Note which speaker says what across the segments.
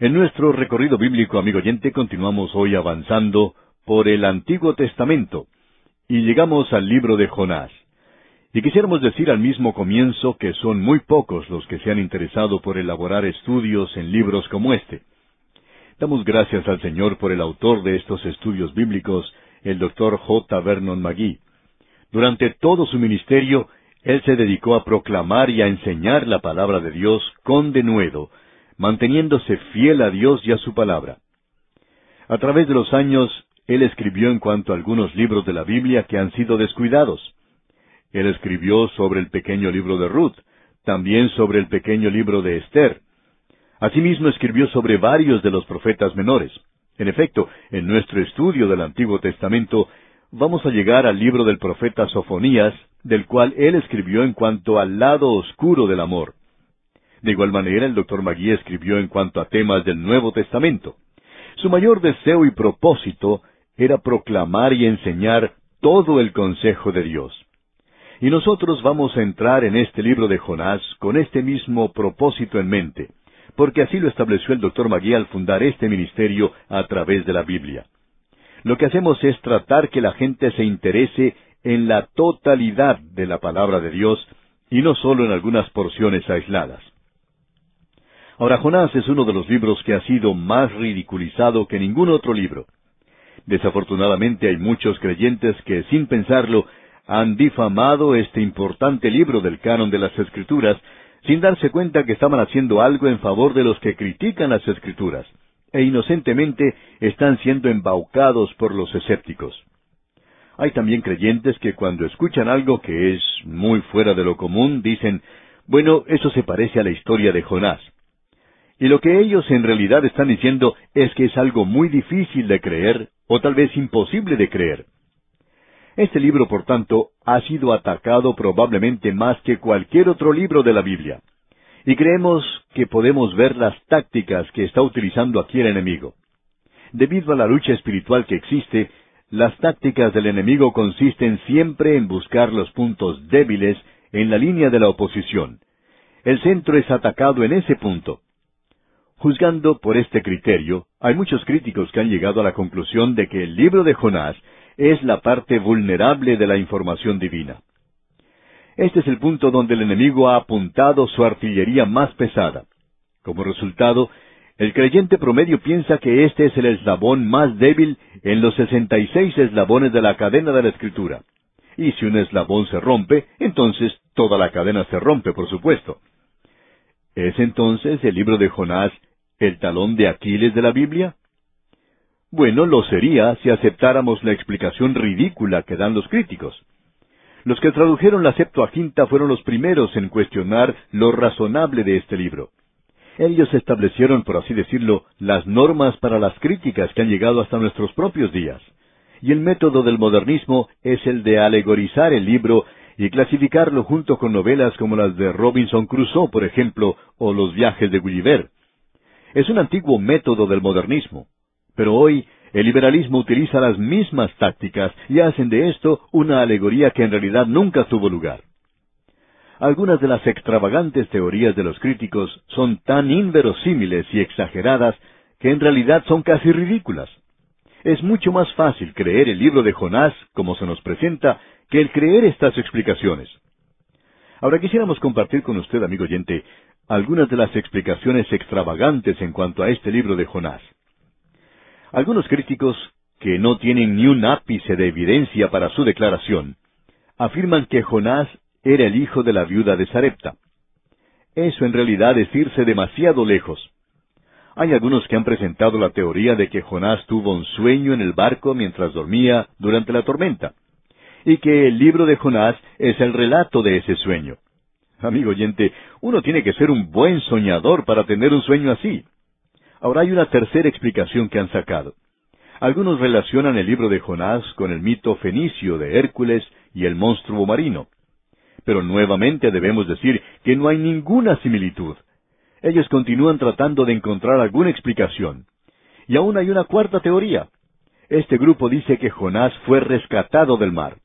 Speaker 1: En nuestro recorrido bíblico, amigo oyente, continuamos hoy avanzando por el Antiguo Testamento y llegamos al libro de Jonás. Y quisiéramos decir al mismo comienzo que son muy pocos los que se han interesado por elaborar estudios en libros como este. Damos gracias al Señor por el autor de estos estudios bíblicos, el doctor J. Vernon McGee. Durante todo su ministerio, él se dedicó a proclamar y a enseñar la palabra de Dios con denuedo, manteniéndose fiel a Dios y a su palabra. A través de los años, él escribió en cuanto a algunos libros de la Biblia que han sido descuidados. Él escribió sobre el pequeño libro de Ruth, también sobre el pequeño libro de Esther. Asimismo escribió sobre varios de los profetas menores. En efecto, en nuestro estudio del Antiguo Testamento vamos a llegar al libro del profeta Sofonías, del cual él escribió en cuanto al lado oscuro del amor. De igual manera, el doctor Magui escribió en cuanto a temas del Nuevo Testamento. Su mayor deseo y propósito era proclamar y enseñar todo el consejo de Dios. Y nosotros vamos a entrar en este libro de Jonás con este mismo propósito en mente, porque así lo estableció el doctor Magui al fundar este ministerio a través de la Biblia. Lo que hacemos es tratar que la gente se interese en la totalidad de la palabra de Dios y no solo en algunas porciones aisladas. Ahora, Jonás es uno de los libros que ha sido más ridiculizado que ningún otro libro. Desafortunadamente hay muchos creyentes que, sin pensarlo, han difamado este importante libro del canon de las Escrituras, sin darse cuenta que estaban haciendo algo en favor de los que critican las Escrituras, e inocentemente están siendo embaucados por los escépticos. Hay también creyentes que cuando escuchan algo que es muy fuera de lo común, dicen, bueno, eso se parece a la historia de Jonás. Y lo que ellos en realidad están diciendo es que es algo muy difícil de creer, o tal vez imposible de creer. Este libro, por tanto, ha sido atacado probablemente más que cualquier otro libro de la Biblia. Y creemos que podemos ver las tácticas que está utilizando aquí el enemigo. Debido a la lucha espiritual que existe, las tácticas del enemigo consisten siempre en buscar los puntos débiles en la línea de la oposición. El centro es atacado en ese punto. Juzgando por este criterio, hay muchos críticos que han llegado a la conclusión de que el libro de Jonás es la parte vulnerable de la información divina. Este es el punto donde el enemigo ha apuntado su artillería más pesada. Como resultado, el creyente promedio piensa que este es el eslabón más débil en los sesenta y seis eslabones de la cadena de la Escritura. Y si un eslabón se rompe, entonces toda la cadena se rompe, por supuesto. ¿Es entonces el libro de Jonás el talón de Aquiles de la Biblia? Bueno, lo sería si aceptáramos la explicación ridícula que dan los críticos. Los que tradujeron la Septuaginta fueron los primeros en cuestionar lo razonable de este libro. Ellos establecieron, por así decirlo, las normas para las críticas que han llegado hasta nuestros propios días. Y el método del modernismo es el de alegorizar el libro y clasificarlo junto con novelas como las de Robinson Crusoe, por ejemplo, o los viajes de Gulliver. Es un antiguo método del modernismo, pero hoy el liberalismo utiliza las mismas tácticas y hacen de esto una alegoría que en realidad nunca tuvo lugar. Algunas de las extravagantes teorías de los críticos son tan inverosímiles y exageradas que en realidad son casi ridículas. Es mucho más fácil creer el libro de Jonás, como se nos presenta, que el creer estas explicaciones. Ahora quisiéramos compartir con usted, amigo oyente, algunas de las explicaciones extravagantes en cuanto a este libro de Jonás. Algunos críticos, que no tienen ni un ápice de evidencia para su declaración, afirman que Jonás era el hijo de la viuda de Sarepta. Eso en realidad es irse demasiado lejos. Hay algunos que han presentado la teoría de que Jonás tuvo un sueño en el barco mientras dormía durante la tormenta, y que el libro de Jonás es el relato de ese sueño. Amigo oyente, uno tiene que ser un buen soñador para tener un sueño así. Ahora hay una tercera explicación que han sacado. Algunos relacionan el libro de Jonás con el mito fenicio de Hércules y el monstruo marino. Pero nuevamente debemos decir que no hay ninguna similitud. Ellos continúan tratando de encontrar alguna explicación. Y aún hay una cuarta teoría. Este grupo dice que Jonás fue rescatado del mar.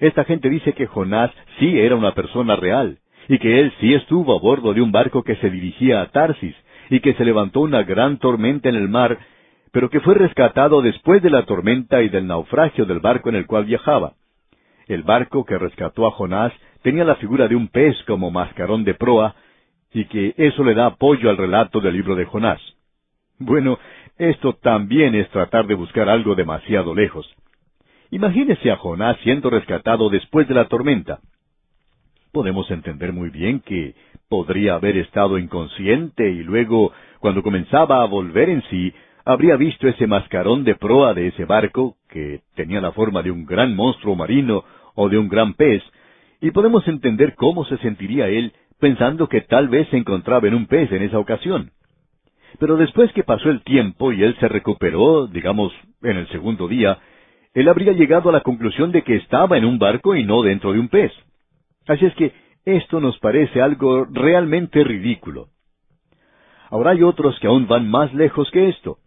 Speaker 1: Esta gente dice que Jonás sí era una persona real, y que él sí estuvo a bordo de un barco que se dirigía a Tarsis, y que se levantó una gran tormenta en el mar, pero que fue rescatado después de la tormenta y del naufragio del barco en el cual viajaba. El barco que rescató a Jonás tenía la figura de un pez como mascarón de proa, y que eso le da apoyo al relato del libro de Jonás. Bueno, esto también es tratar de buscar algo demasiado lejos. Imagínese a Jonás siendo rescatado después de la tormenta. Podemos entender muy bien que podría haber estado inconsciente y luego, cuando comenzaba a volver en sí, habría visto ese mascarón de proa de ese barco, que tenía la forma de un gran monstruo marino o de un gran pez, y podemos entender cómo se sentiría él pensando que tal vez se encontraba en un pez en esa ocasión. Pero después que pasó el tiempo y él se recuperó, digamos, en el segundo día, él habría llegado a la conclusión de que estaba en un barco y no dentro de un pez. Así es que esto nos parece algo realmente ridículo. Ahora hay otros que aún van más lejos que esto.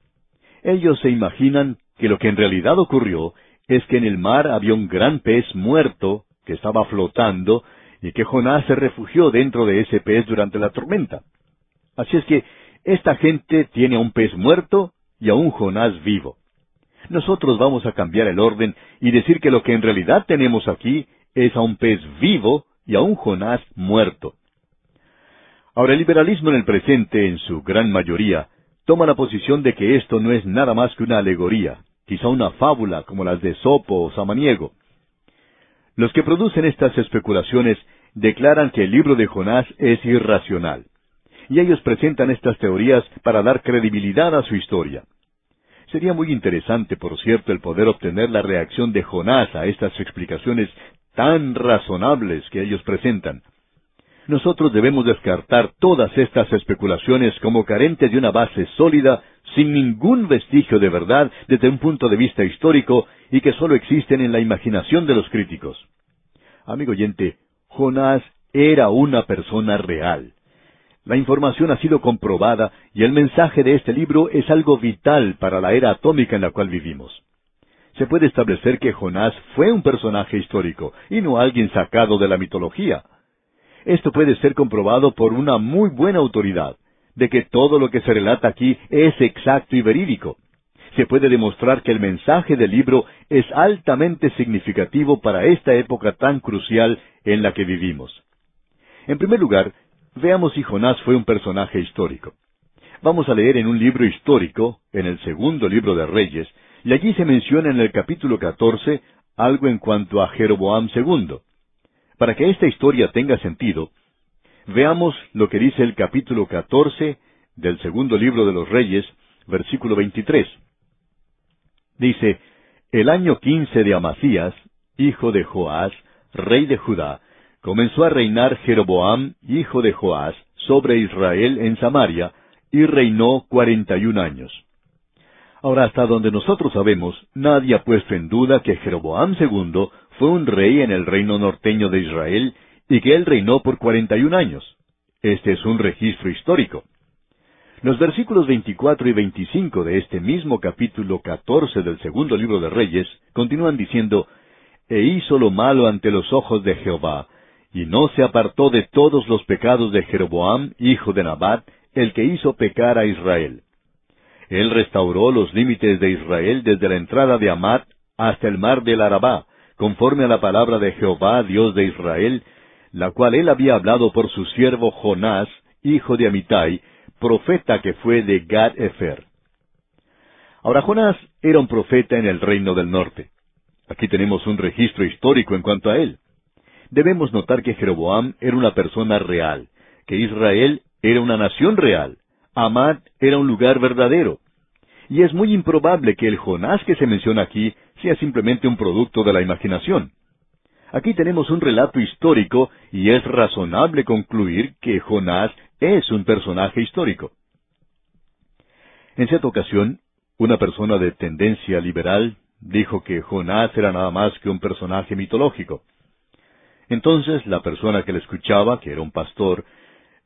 Speaker 1: Ellos se imaginan que lo que en realidad ocurrió es que en el mar había un gran pez muerto que estaba flotando y que Jonás se refugió dentro de ese pez durante la tormenta. Así es que esta gente tiene a un pez muerto y a un Jonás vivo. Nosotros vamos a cambiar el orden y decir que lo que en realidad tenemos aquí es a un pez vivo y a un Jonás muerto. Ahora el liberalismo en el presente, en su gran mayoría, toma la posición de que esto no es nada más que una alegoría, quizá una fábula como las de Sopo o Samaniego. Los que producen estas especulaciones declaran que el libro de Jonás es irracional, y ellos presentan estas teorías para dar credibilidad a su historia. Sería muy interesante, por cierto, el poder obtener la reacción de Jonás a estas explicaciones tan razonables que ellos presentan. Nosotros debemos descartar todas estas especulaciones como carentes de una base sólida, sin ningún vestigio de verdad desde un punto de vista histórico y que sólo existen en la imaginación de los críticos. Amigo oyente, Jonás era una persona real. La información ha sido comprobada y el mensaje de este libro es algo vital para la era atómica en la cual vivimos se puede establecer que Jonás fue un personaje histórico y no alguien sacado de la mitología. Esto puede ser comprobado por una muy buena autoridad, de que todo lo que se relata aquí es exacto y verídico. Se puede demostrar que el mensaje del libro es altamente significativo para esta época tan crucial en la que vivimos. En primer lugar, veamos si Jonás fue un personaje histórico. Vamos a leer en un libro histórico, en el segundo libro de Reyes, y allí se menciona en el capítulo 14 algo en cuanto a Jeroboam II. Para que esta historia tenga sentido, veamos lo que dice el capítulo 14 del segundo libro de los Reyes, versículo 23. Dice, El año quince de Amasías, hijo de Joás, rey de Judá, comenzó a reinar Jeroboam, hijo de Joás, sobre Israel en Samaria, y reinó cuarenta y un años. Ahora, hasta donde nosotros sabemos, nadie ha puesto en duda que Jeroboam II fue un rey en el reino norteño de Israel y que él reinó por cuarenta y un años. Este es un registro histórico. Los versículos 24 y 25 de este mismo capítulo 14 del segundo libro de Reyes continúan diciendo, E hizo lo malo ante los ojos de Jehová, y no se apartó de todos los pecados de Jeroboam, hijo de Nabat, el que hizo pecar a Israel. Él restauró los límites de Israel desde la entrada de Amat hasta el mar del Arabá, conforme a la palabra de Jehová, Dios de Israel, la cual él había hablado por su siervo Jonás, hijo de Amitai, profeta que fue de Gad Efer. Ahora Jonás era un profeta en el reino del norte. Aquí tenemos un registro histórico en cuanto a él. Debemos notar que Jeroboam era una persona real, que Israel era una nación real, Amad era un lugar verdadero. Y es muy improbable que el Jonás que se menciona aquí sea simplemente un producto de la imaginación. Aquí tenemos un relato histórico y es razonable concluir que Jonás es un personaje histórico. En cierta ocasión, una persona de tendencia liberal dijo que Jonás era nada más que un personaje mitológico. Entonces la persona que le escuchaba, que era un pastor,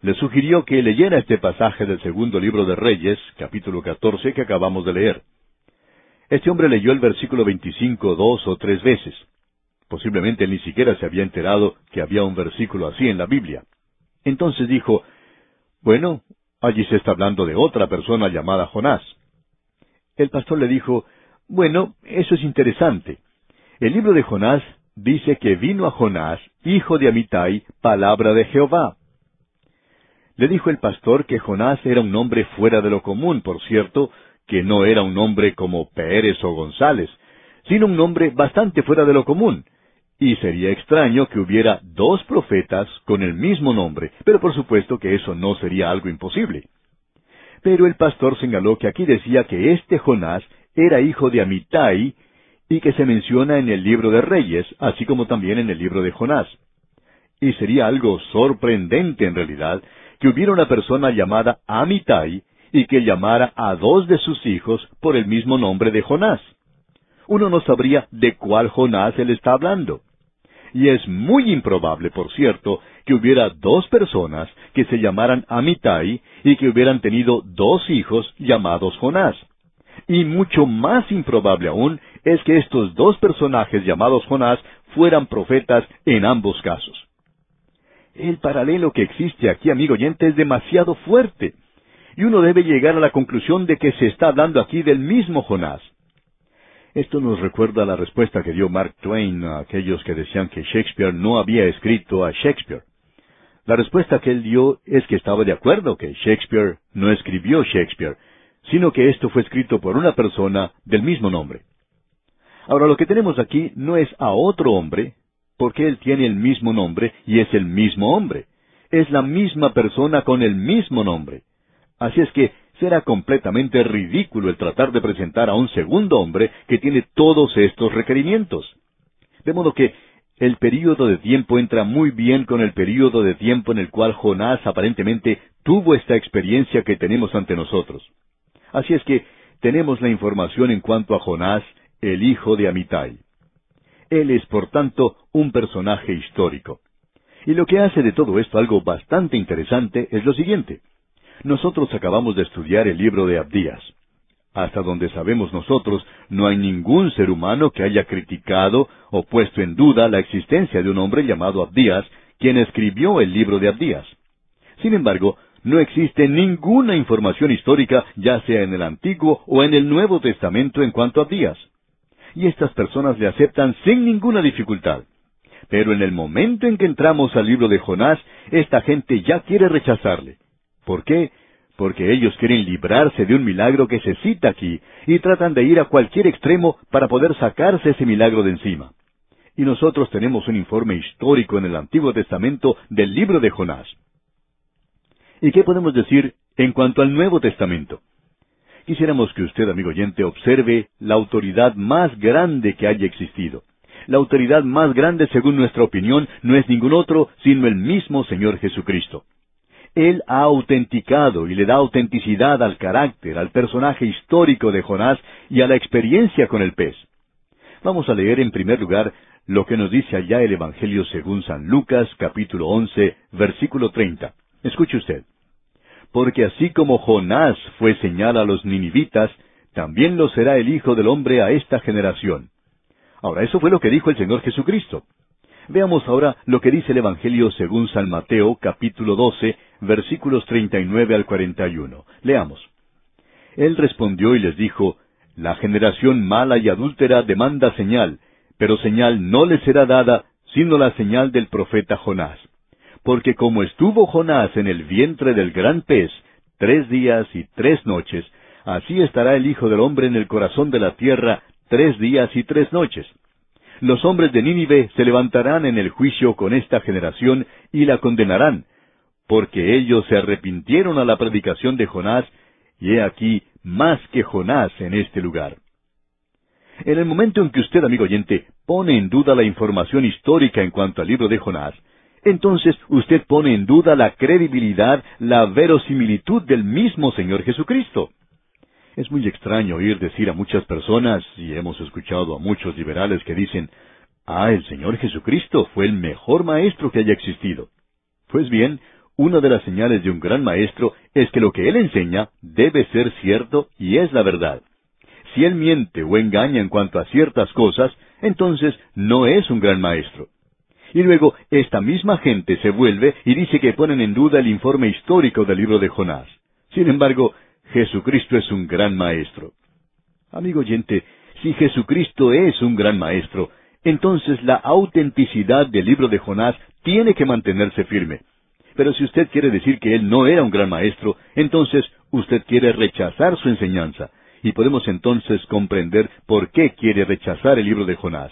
Speaker 1: le sugirió que leyera este pasaje del segundo libro de Reyes, capítulo 14, que acabamos de leer. Este hombre leyó el versículo 25 dos o tres veces. Posiblemente ni siquiera se había enterado que había un versículo así en la Biblia. Entonces dijo, bueno, allí se está hablando de otra persona llamada Jonás. El pastor le dijo, bueno, eso es interesante. El libro de Jonás dice que vino a Jonás, hijo de Amitai, palabra de Jehová. Le dijo el pastor que Jonás era un hombre fuera de lo común, por cierto, que no era un hombre como Pérez o González, sino un hombre bastante fuera de lo común. Y sería extraño que hubiera dos profetas con el mismo nombre, pero por supuesto que eso no sería algo imposible. Pero el pastor señaló que aquí decía que este Jonás era hijo de Amitai, y que se menciona en el libro de Reyes, así como también en el libro de Jonás. Y sería algo sorprendente en realidad que hubiera una persona llamada Amitai y que llamara a dos de sus hijos por el mismo nombre de Jonás. Uno no sabría de cuál Jonás él está hablando. Y es muy improbable, por cierto, que hubiera dos personas que se llamaran Amitai y que hubieran tenido dos hijos llamados Jonás. Y mucho más improbable aún es que estos dos personajes llamados Jonás fueran profetas en ambos casos. El paralelo que existe aquí, amigo oyente, es demasiado fuerte. Y uno debe llegar a la conclusión de que se está hablando aquí del mismo Jonás. Esto nos recuerda la respuesta que dio Mark Twain a aquellos que decían que Shakespeare no había escrito a Shakespeare. La respuesta que él dio es que estaba de acuerdo que Shakespeare no escribió Shakespeare, sino que esto fue escrito por una persona del mismo nombre. Ahora lo que tenemos aquí no es a otro hombre, porque él tiene el mismo nombre y es el mismo hombre. Es la misma persona con el mismo nombre. Así es que será completamente ridículo el tratar de presentar a un segundo hombre que tiene todos estos requerimientos. De modo que el período de tiempo entra muy bien con el período de tiempo en el cual Jonás aparentemente tuvo esta experiencia que tenemos ante nosotros. Así es que tenemos la información en cuanto a Jonás, el hijo de Amitai. Él es, por tanto, un personaje histórico. Y lo que hace de todo esto algo bastante interesante es lo siguiente. Nosotros acabamos de estudiar el libro de Abdías. Hasta donde sabemos nosotros, no hay ningún ser humano que haya criticado o puesto en duda la existencia de un hombre llamado Abdías, quien escribió el libro de Abdías. Sin embargo, no existe ninguna información histórica, ya sea en el Antiguo o en el Nuevo Testamento en cuanto a Abdías. Y estas personas le aceptan sin ninguna dificultad. Pero en el momento en que entramos al libro de Jonás, esta gente ya quiere rechazarle. ¿Por qué? Porque ellos quieren librarse de un milagro que se cita aquí y tratan de ir a cualquier extremo para poder sacarse ese milagro de encima. Y nosotros tenemos un informe histórico en el Antiguo Testamento del libro de Jonás. ¿Y qué podemos decir en cuanto al Nuevo Testamento? Quisiéramos que usted, amigo oyente, observe la autoridad más grande que haya existido. La autoridad más grande, según nuestra opinión, no es ningún otro, sino el mismo Señor Jesucristo. Él ha autenticado y le da autenticidad al carácter, al personaje histórico de Jonás y a la experiencia con el pez. Vamos a leer en primer lugar lo que nos dice allá el Evangelio según San Lucas capítulo once versículo treinta. Escuche usted. Porque así como Jonás fue señal a los ninivitas, también lo será el Hijo del Hombre a esta generación. Ahora, eso fue lo que dijo el Señor Jesucristo. Veamos ahora lo que dice el Evangelio según San Mateo, capítulo 12, versículos 39 al 41. Leamos. Él respondió y les dijo, La generación mala y adúltera demanda señal, pero señal no le será dada, sino la señal del profeta Jonás. Porque como estuvo Jonás en el vientre del gran pez, tres días y tres noches, así estará el Hijo del Hombre en el corazón de la tierra tres días y tres noches los hombres de Nínive se levantarán en el juicio con esta generación y la condenarán, porque ellos se arrepintieron a la predicación de Jonás, y he aquí más que Jonás en este lugar. En el momento en que usted, amigo oyente, pone en duda la información histórica en cuanto al libro de Jonás, entonces usted pone en duda la credibilidad, la verosimilitud del mismo Señor Jesucristo. Es muy extraño oír decir a muchas personas, y hemos escuchado a muchos liberales que dicen, ah, el Señor Jesucristo fue el mejor maestro que haya existido. Pues bien, una de las señales de un gran maestro es que lo que él enseña debe ser cierto y es la verdad. Si él miente o engaña en cuanto a ciertas cosas, entonces no es un gran maestro. Y luego, esta misma gente se vuelve y dice que ponen en duda el informe histórico del libro de Jonás. Sin embargo, Jesucristo es un gran maestro. Amigo oyente, si Jesucristo es un gran maestro, entonces la autenticidad del libro de Jonás tiene que mantenerse firme. Pero si usted quiere decir que él no era un gran maestro, entonces usted quiere rechazar su enseñanza. Y podemos entonces comprender por qué quiere rechazar el libro de Jonás.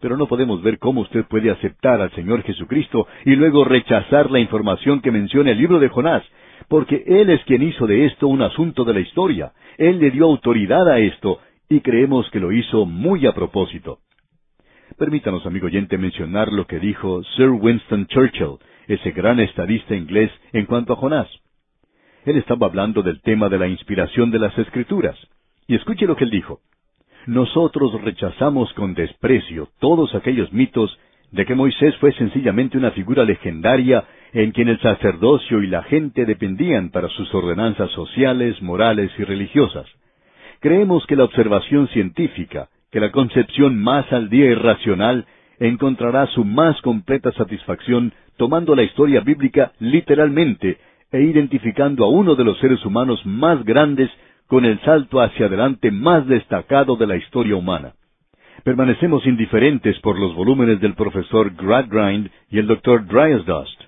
Speaker 1: Pero no podemos ver cómo usted puede aceptar al Señor Jesucristo y luego rechazar la información que menciona el libro de Jonás, porque Él es quien hizo de esto un asunto de la historia. Él le dio autoridad a esto, y creemos que lo hizo muy a propósito. Permítanos, amigo oyente, mencionar lo que dijo Sir Winston Churchill, ese gran estadista inglés, en cuanto a Jonás. Él estaba hablando del tema de la inspiración de las Escrituras. Y escuche lo que él dijo. Nosotros rechazamos con desprecio todos aquellos mitos de que Moisés fue sencillamente una figura legendaria en quien el sacerdocio y la gente dependían para sus ordenanzas sociales, morales y religiosas. Creemos que la observación científica, que la concepción más al día y racional, encontrará su más completa satisfacción tomando la historia bíblica literalmente e identificando a uno de los seres humanos más grandes con el salto hacia adelante más destacado de la historia humana. Permanecemos indiferentes por los volúmenes del profesor Gradgrind y el doctor Dryasdust.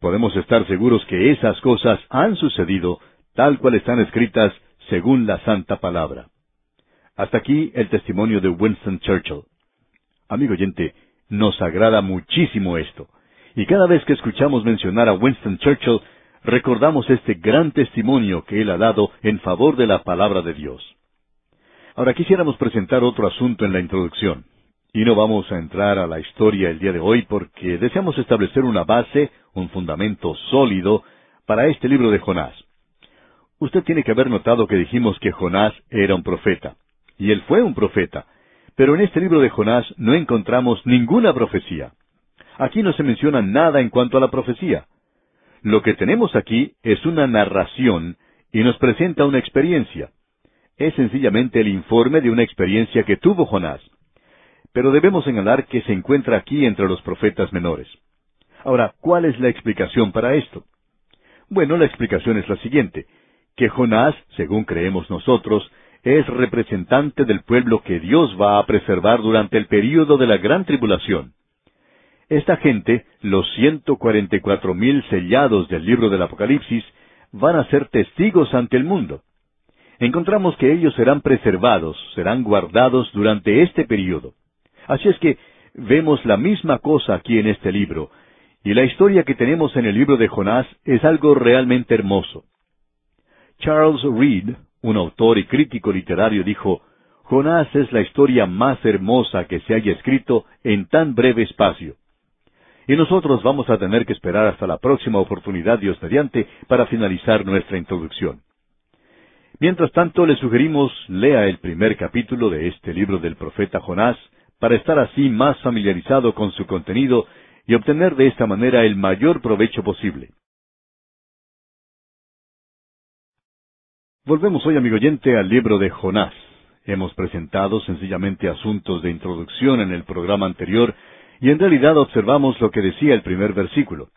Speaker 1: Podemos estar seguros que esas cosas han sucedido tal cual están escritas según la santa palabra. Hasta aquí el testimonio de Winston Churchill. Amigo oyente, nos agrada muchísimo esto. Y cada vez que escuchamos mencionar a Winston Churchill, recordamos este gran testimonio que él ha dado en favor de la palabra de Dios. Ahora quisiéramos presentar otro asunto en la introducción. Y no vamos a entrar a la historia el día de hoy porque deseamos establecer una base, un fundamento sólido para este libro de Jonás. Usted tiene que haber notado que dijimos que Jonás era un profeta. Y él fue un profeta. Pero en este libro de Jonás no encontramos ninguna profecía. Aquí no se menciona nada en cuanto a la profecía. Lo que tenemos aquí es una narración y nos presenta una experiencia. Es sencillamente el informe de una experiencia que tuvo Jonás. Pero debemos señalar que se encuentra aquí entre los profetas menores. Ahora, ¿cuál es la explicación para esto? Bueno, la explicación es la siguiente, que Jonás, según creemos nosotros, es representante del pueblo que Dios va a preservar durante el período de la gran tribulación. Esta gente, los ciento cuarenta y cuatro mil sellados del libro del Apocalipsis, van a ser testigos ante el mundo. Encontramos que ellos serán preservados, serán guardados durante este período. Así es que vemos la misma cosa aquí en este libro, y la historia que tenemos en el libro de Jonás es algo realmente hermoso. Charles Reed, un autor y crítico literario, dijo, Jonás es la historia más hermosa que se haya escrito en tan breve espacio. Y nosotros vamos a tener que esperar hasta la próxima oportunidad, Dios mediante, para finalizar nuestra introducción. Mientras tanto, le sugerimos lea el primer capítulo de este libro del profeta Jonás, para estar así más familiarizado con su contenido y obtener de esta manera el mayor provecho posible. Volvemos hoy, amigo oyente, al libro de Jonás. Hemos presentado sencillamente asuntos de introducción en el programa anterior y en realidad observamos lo que decía el primer versículo.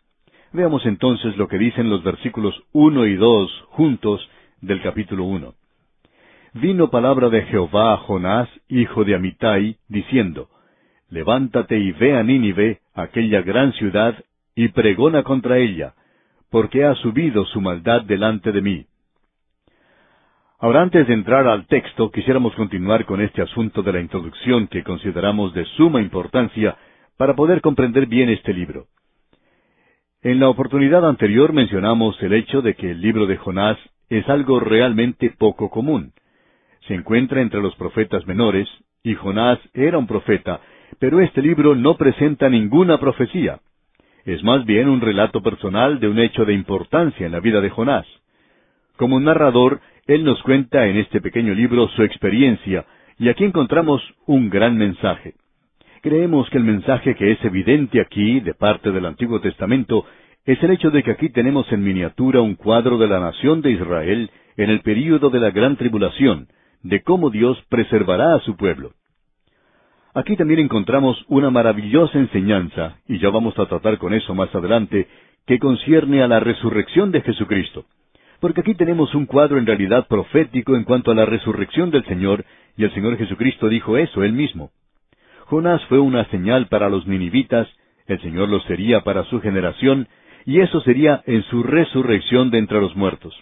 Speaker 1: Veamos entonces lo que dicen los versículos uno y dos juntos del capítulo uno. Vino palabra de Jehová a Jonás, hijo de Amitai, diciendo, Levántate y ve a Nínive, aquella gran ciudad, y pregona contra ella, porque ha subido su maldad delante de mí. Ahora, antes de entrar al texto, quisiéramos continuar con este asunto de la introducción que consideramos de suma importancia para poder comprender bien este libro. En la oportunidad anterior mencionamos el hecho de que el libro de Jonás es algo realmente poco común. Se encuentra entre los profetas menores, y Jonás era un profeta, pero este libro no presenta ninguna profecía. Es más bien un relato personal de un hecho de importancia en la vida de Jonás. Como narrador, él nos cuenta en este pequeño libro su experiencia, y aquí encontramos un gran mensaje. Creemos que el mensaje que es evidente aquí, de parte del Antiguo Testamento, es el hecho de que aquí tenemos en miniatura un cuadro de la nación de Israel en el período de la gran tribulación, de cómo Dios preservará a su pueblo. Aquí también encontramos una maravillosa enseñanza, y ya vamos a tratar con eso más adelante, que concierne a la resurrección de Jesucristo Porque aquí tenemos un cuadro en realidad profético en cuanto a la resurrección del Señor, y el Señor Jesucristo dijo eso él mismo. Jonás fue una señal para los ninivitas, el Señor lo sería para su generación, y eso sería en su resurrección de entre los muertos.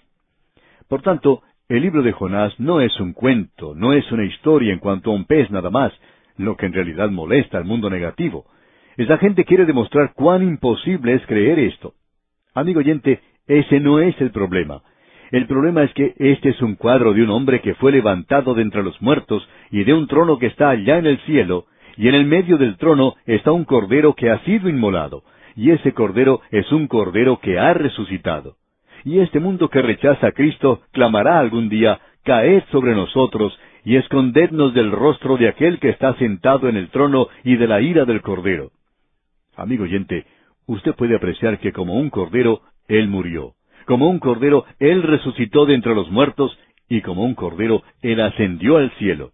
Speaker 1: Por tanto, el libro de Jonás no es un cuento, no es una historia en cuanto a un pez nada más, lo que en realidad molesta al mundo negativo. Esa gente quiere demostrar cuán imposible es creer esto. Amigo oyente, ese no es el problema. El problema es que este es un cuadro de un hombre que fue levantado de entre los muertos y de un trono que está allá en el cielo, y en el medio del trono está un cordero que ha sido inmolado, y ese cordero es un cordero que ha resucitado. Y este mundo que rechaza a Cristo clamará algún día, caed sobre nosotros y escondednos del rostro de aquel que está sentado en el trono y de la ira del cordero. Amigo oyente, usted puede apreciar que como un cordero, Él murió. Como un cordero, Él resucitó de entre los muertos, y como un cordero, Él ascendió al cielo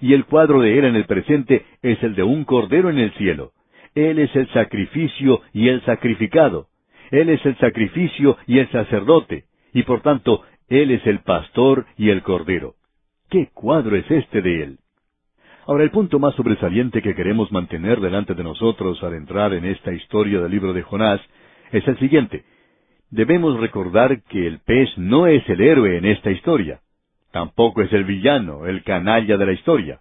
Speaker 1: y el cuadro de Él en el presente es el de un cordero en el cielo. Él es el sacrificio y el sacrificado. Él es el sacrificio y el sacerdote, y por tanto, Él es el pastor y el cordero. ¿Qué cuadro es este de Él? Ahora, el punto más sobresaliente que queremos mantener delante de nosotros al entrar en esta historia del libro de Jonás es el siguiente. Debemos recordar que el pez no es el héroe en esta historia. Tampoco es el villano, el canalla de la historia.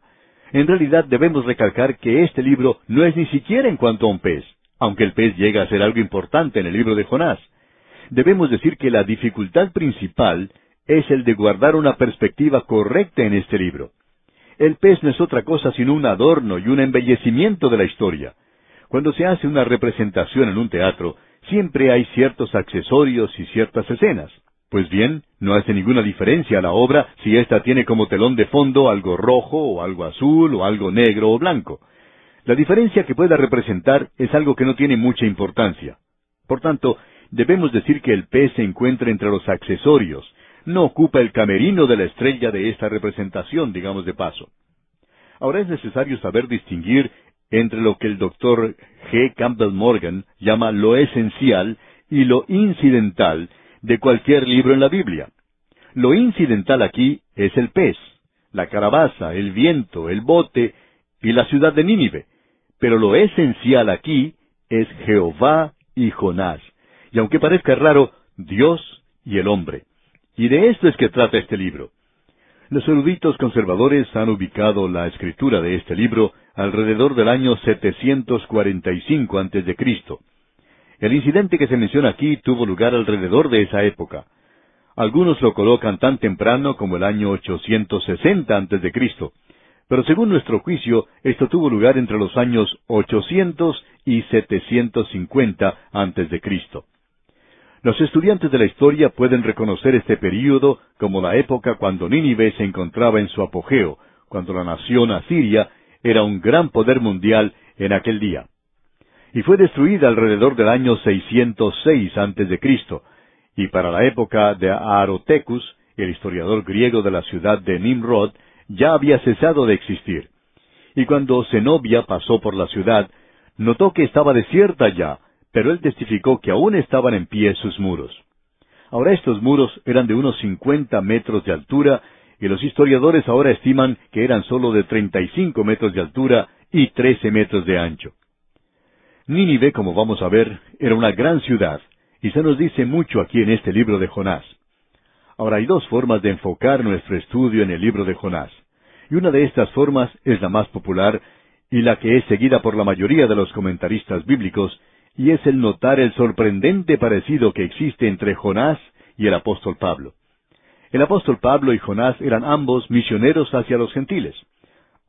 Speaker 1: En realidad debemos recalcar que este libro no es ni siquiera en cuanto a un pez, aunque el pez llega a ser algo importante en el libro de Jonás. Debemos decir que la dificultad principal es el de guardar una perspectiva correcta en este libro. El pez no es otra cosa sino un adorno y un embellecimiento de la historia. Cuando se hace una representación en un teatro, siempre hay ciertos accesorios y ciertas escenas. Pues bien, no hace ninguna diferencia a la obra si ésta tiene como telón de fondo algo rojo o algo azul o algo negro o blanco. La diferencia que pueda representar es algo que no tiene mucha importancia. Por tanto, debemos decir que el pez se encuentra entre los accesorios, no ocupa el camerino de la estrella de esta representación, digamos de paso. Ahora es necesario saber distinguir entre lo que el doctor G. Campbell Morgan llama lo esencial y lo incidental de cualquier libro en la Biblia. Lo incidental aquí es el pez, la carabaza, el viento, el bote y la ciudad de Nínive. Pero lo esencial aquí es Jehová y Jonás. Y aunque parezca raro, Dios y el hombre. Y de esto es que trata este libro. Los eruditos conservadores han ubicado la escritura de este libro alrededor del año 745 a.C. El incidente que se menciona aquí tuvo lugar alrededor de esa época. Algunos lo colocan tan temprano como el año 860 antes de Cristo, pero según nuestro juicio, esto tuvo lugar entre los años 800 y 750 antes de Cristo. Los estudiantes de la historia pueden reconocer este período como la época cuando Nínive se encontraba en su apogeo, cuando la nación asiria era un gran poder mundial en aquel día y fue destruida alrededor del año 606 antes de Cristo, y para la época de Aarotecus, el historiador griego de la ciudad de Nimrod, ya había cesado de existir. Y cuando Zenobia pasó por la ciudad, notó que estaba desierta ya, pero él testificó que aún estaban en pie sus muros. Ahora estos muros eran de unos cincuenta metros de altura, y los historiadores ahora estiman que eran sólo de treinta y cinco metros de altura y trece metros de ancho. Nínive, como vamos a ver, era una gran ciudad, y se nos dice mucho aquí en este libro de Jonás. Ahora hay dos formas de enfocar nuestro estudio en el libro de Jonás, y una de estas formas es la más popular y la que es seguida por la mayoría de los comentaristas bíblicos, y es el notar el sorprendente parecido que existe entre Jonás y el apóstol Pablo. El apóstol Pablo y Jonás eran ambos misioneros hacia los gentiles.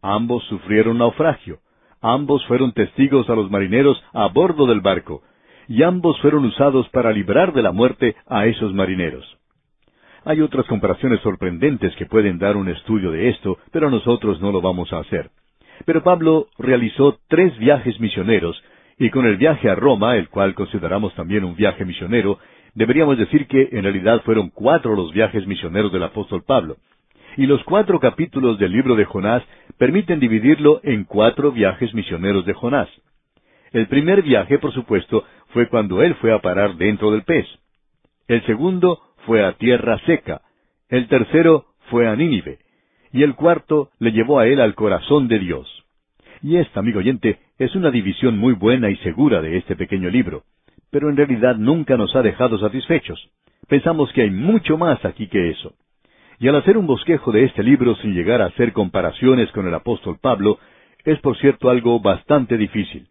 Speaker 1: Ambos sufrieron naufragio. Ambos fueron testigos a los marineros a bordo del barco, y ambos fueron usados para librar de la muerte a esos marineros. Hay otras comparaciones sorprendentes que pueden dar un estudio de esto, pero nosotros no lo vamos a hacer. Pero Pablo realizó tres viajes misioneros, y con el viaje a Roma, el cual consideramos también un viaje misionero, deberíamos decir que en realidad fueron cuatro los viajes misioneros del apóstol Pablo. Y los cuatro capítulos del libro de Jonás permiten dividirlo en cuatro viajes misioneros de Jonás. El primer viaje, por supuesto, fue cuando él fue a parar dentro del pez. El segundo fue a tierra seca, el tercero fue a Nínive, y el cuarto le llevó a él al corazón de Dios. Y esta, amigo oyente, es una división muy buena y segura de este pequeño libro, pero en realidad nunca nos ha dejado satisfechos. Pensamos que hay mucho más aquí que eso. Y al hacer un bosquejo de este libro sin llegar a hacer comparaciones con el apóstol Pablo, es por cierto algo bastante difícil.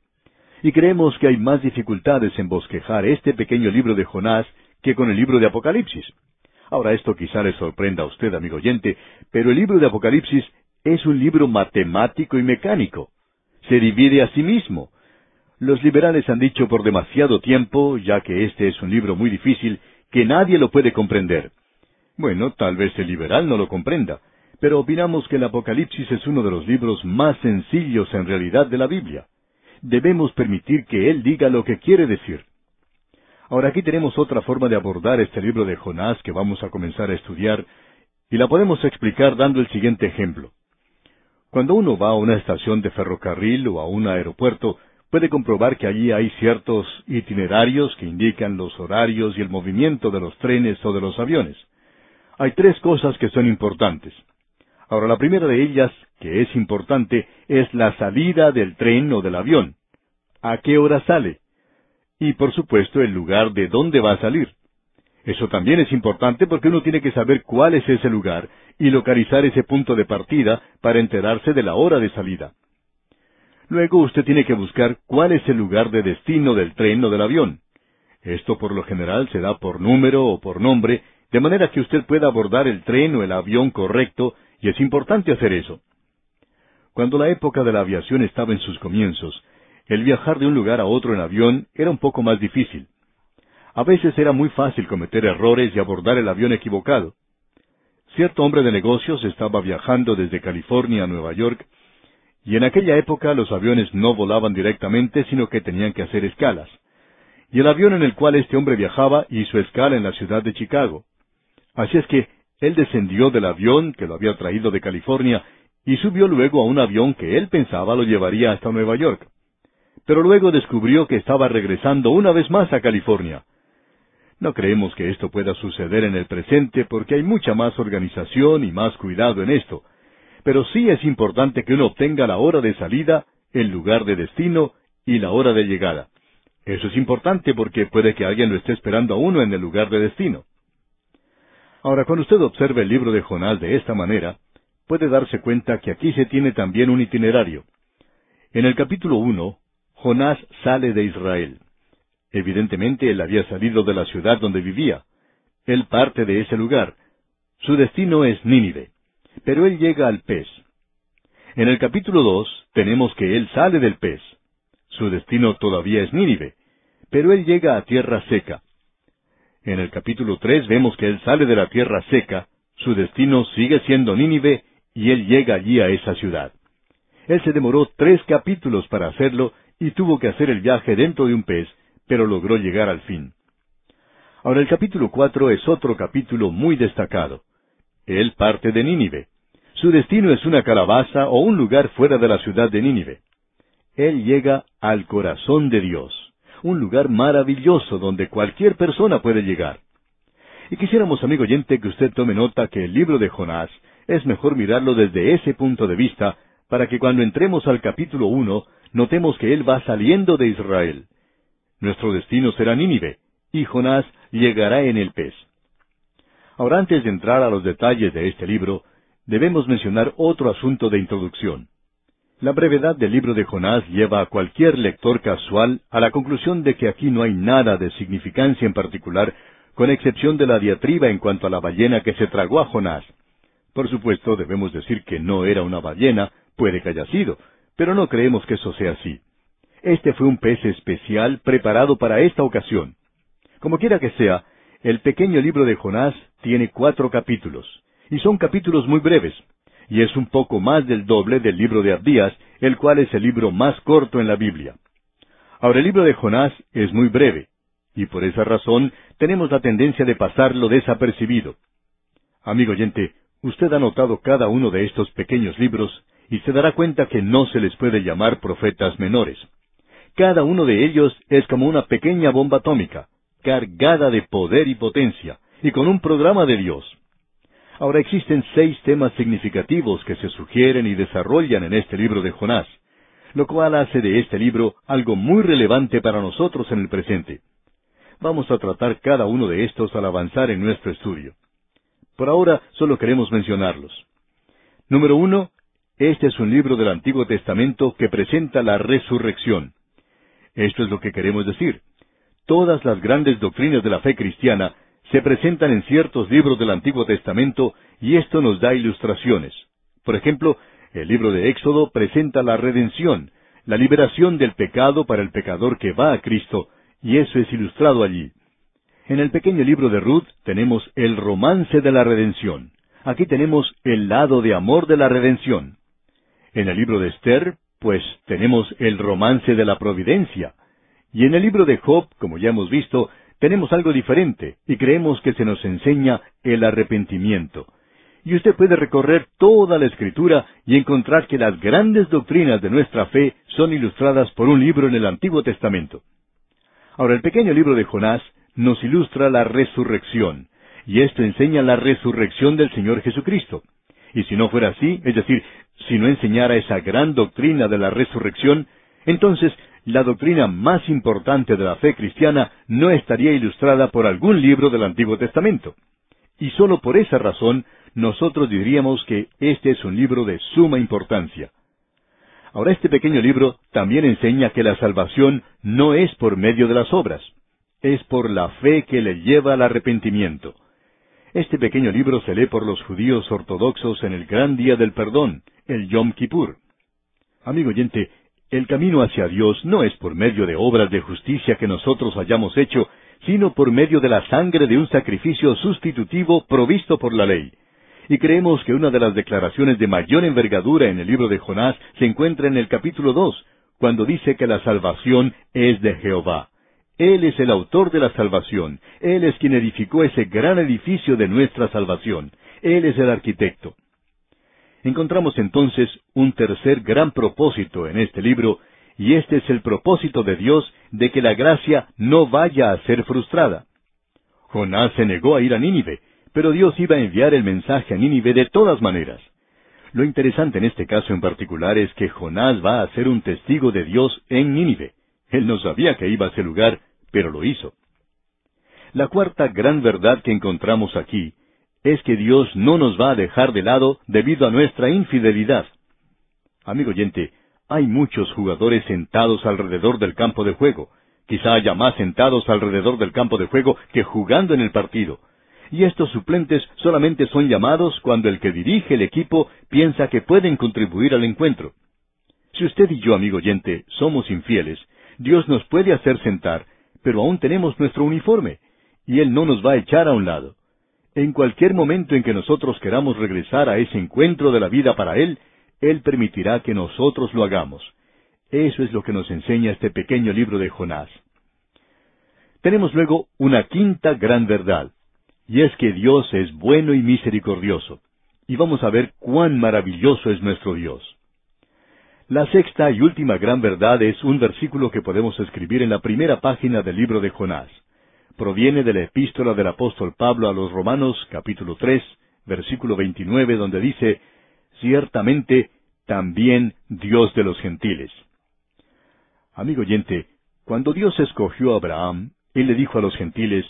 Speaker 1: Y creemos que hay más dificultades en bosquejar este pequeño libro de Jonás que con el libro de Apocalipsis. Ahora esto quizá le sorprenda a usted, amigo oyente, pero el libro de Apocalipsis es un libro matemático y mecánico. Se divide a sí mismo. Los liberales han dicho por demasiado tiempo, ya que este es un libro muy difícil, que nadie lo puede comprender. Bueno, tal vez el liberal no lo comprenda, pero opinamos que el Apocalipsis es uno de los libros más sencillos en realidad de la Biblia. Debemos permitir que Él diga lo que quiere decir. Ahora aquí tenemos otra forma de abordar este libro de Jonás que vamos a comenzar a estudiar, y la podemos explicar dando el siguiente ejemplo. Cuando uno va a una estación de ferrocarril o a un aeropuerto, puede comprobar que allí hay ciertos itinerarios que indican los horarios y el movimiento de los trenes o de los aviones. Hay tres cosas que son importantes. Ahora, la primera de ellas, que es importante, es la salida del tren o del avión. ¿A qué hora sale? y por supuesto el lugar de dónde va a salir. Eso también es importante porque uno tiene que saber cuál es ese lugar y localizar ese punto de partida para enterarse de la hora de salida. Luego usted tiene que buscar cuál es el lugar de destino del tren o del avión. Esto por lo general se da por número o por nombre, de manera que usted pueda abordar el tren o el avión correcto, y es importante hacer eso. Cuando la época de la aviación estaba en sus comienzos, el viajar de un lugar a otro en avión era un poco más difícil. A veces era muy fácil cometer errores y abordar el avión equivocado. Cierto hombre de negocios estaba viajando desde California a Nueva York, y en aquella época los aviones no volaban directamente, sino que tenían que hacer escalas. Y el avión en el cual este hombre viajaba hizo escala en la ciudad de Chicago. Así es que él descendió del avión que lo había traído de California y subió luego a un avión que él pensaba lo llevaría hasta Nueva York pero luego descubrió que estaba regresando una vez más a California. No creemos que esto pueda suceder en el presente porque hay mucha más organización y más cuidado en esto, pero sí es importante que uno obtenga la hora de salida, el lugar de destino y la hora de llegada. Eso es importante porque puede que alguien lo esté esperando a uno en el lugar de destino. Ahora, cuando usted observe el libro de Jonás de esta manera, puede darse cuenta que aquí se tiene también un itinerario. En el capítulo uno, Jonás sale de Israel. Evidentemente él había salido de la ciudad donde vivía. Él parte de ese lugar. Su destino es Nínive. Pero él llega al pez. En el capítulo dos tenemos que él sale del pez. Su destino todavía es Nínive. Pero él llega a tierra seca. En el capítulo tres vemos que él sale de la tierra seca, su destino sigue siendo Nínive, y él llega allí a esa ciudad. Él se demoró tres capítulos para hacerlo y tuvo que hacer el viaje dentro de un pez, pero logró llegar al fin. Ahora el capítulo cuatro es otro capítulo muy destacado. Él parte de Nínive. Su destino es una calabaza o un lugar fuera de la ciudad de Nínive. Él llega al corazón de Dios, un lugar maravilloso donde cualquier persona puede llegar. Y quisiéramos, amigo oyente, que usted tome nota que el libro de Jonás es mejor mirarlo desde ese punto de vista para que cuando entremos al capítulo uno notemos que él va saliendo de Israel. Nuestro destino será Nínive, y Jonás llegará en el pez. Ahora, antes de entrar a los detalles de este libro, debemos mencionar otro asunto de introducción. La brevedad del libro de Jonás lleva a cualquier lector casual a la conclusión de que aquí no hay nada de significancia en particular, con excepción de la diatriba en cuanto a la ballena que se tragó a Jonás. Por supuesto, debemos decir que no era una ballena, puede que haya sido, pero no creemos que eso sea así. Este fue un pez especial preparado para esta ocasión. Como quiera que sea, el pequeño libro de Jonás tiene cuatro capítulos, y son capítulos muy breves, y es un poco más del doble del libro de Abdías, el cual es el libro más corto en la Biblia. Ahora el libro de Jonás es muy breve, y por esa razón tenemos la tendencia de pasarlo desapercibido. Amigo oyente, usted ha notado cada uno de estos pequeños libros y se dará cuenta que no se les puede llamar profetas menores. Cada uno de ellos es como una pequeña bomba atómica, cargada de poder y potencia, y con un programa de Dios. Ahora existen seis temas significativos que se sugieren y desarrollan en este libro de Jonás, lo cual hace de este libro algo muy relevante para nosotros en el presente. Vamos a tratar cada uno de estos al avanzar en nuestro estudio. Por ahora solo queremos mencionarlos. Número uno, este es un libro del Antiguo Testamento que presenta la resurrección. Esto es lo que queremos decir. Todas las grandes doctrinas de la fe cristiana se presentan en ciertos libros del Antiguo Testamento y esto nos da ilustraciones. Por ejemplo, el libro de Éxodo presenta la redención, la liberación del pecado para el pecador que va a Cristo, y eso es ilustrado allí. En el pequeño libro de Ruth tenemos el romance de la redención. Aquí tenemos el lado de amor de la redención. En el libro de Esther, pues tenemos el romance de la providencia. Y en el libro de Job, como ya hemos visto, tenemos algo diferente y creemos que se nos enseña el arrepentimiento. Y usted puede recorrer toda la escritura y encontrar que las grandes doctrinas de nuestra fe son ilustradas por un libro en el Antiguo Testamento. Ahora, el pequeño libro de Jonás nos ilustra la resurrección, y esto enseña la resurrección del Señor Jesucristo. Y si no fuera así, es decir, si no enseñara esa gran doctrina de la resurrección, entonces la doctrina más importante de la fe cristiana no estaría ilustrada por algún libro del Antiguo Testamento. Y solo por esa razón nosotros diríamos que este es un libro de suma importancia. Ahora este pequeño libro también enseña que la salvación no es por medio de las obras, es por la fe que le lleva al arrepentimiento. Este pequeño libro se lee por los judíos ortodoxos en el gran día del perdón, el Yom Kippur. Amigo oyente, el camino hacia Dios no es por medio de obras de justicia que nosotros hayamos hecho, sino por medio de la sangre de un sacrificio sustitutivo provisto por la ley. Y creemos que una de las declaraciones de mayor envergadura en el libro de Jonás se encuentra en el capítulo dos, cuando dice que la salvación es de Jehová. Él es el autor de la salvación. Él es quien edificó ese gran edificio de nuestra salvación. Él es el arquitecto. Encontramos entonces un tercer gran propósito en este libro, y este es el propósito de Dios de que la gracia no vaya a ser frustrada. Jonás se negó a ir a Nínive, pero Dios iba a enviar el mensaje a Nínive de todas maneras. Lo interesante en este caso en particular es que Jonás va a ser un testigo de Dios en Nínive. Él no sabía que iba a ese lugar, pero lo hizo. La cuarta gran verdad que encontramos aquí es que Dios no nos va a dejar de lado debido a nuestra infidelidad. Amigo oyente, hay muchos jugadores sentados alrededor del campo de juego. Quizá haya más sentados alrededor del campo de juego que jugando en el partido. Y estos suplentes solamente son llamados cuando el que dirige el equipo piensa que pueden contribuir al encuentro. Si usted y yo, amigo oyente, somos infieles, Dios nos puede hacer sentar, pero aún tenemos nuestro uniforme, y Él no nos va a echar a un lado. En cualquier momento en que nosotros queramos regresar a ese encuentro de la vida para Él, Él permitirá que nosotros lo hagamos. Eso es lo que nos enseña este pequeño libro de Jonás. Tenemos luego una quinta gran verdad, y es que Dios es bueno y misericordioso. Y vamos a ver cuán maravilloso es nuestro Dios. La sexta y última gran verdad es un versículo que podemos escribir en la primera página del libro de Jonás proviene de la epístola del apóstol Pablo a los Romanos capítulo tres, versículo 29, donde dice, ciertamente también Dios de los gentiles. Amigo oyente, cuando Dios escogió a Abraham, Él le dijo a los gentiles,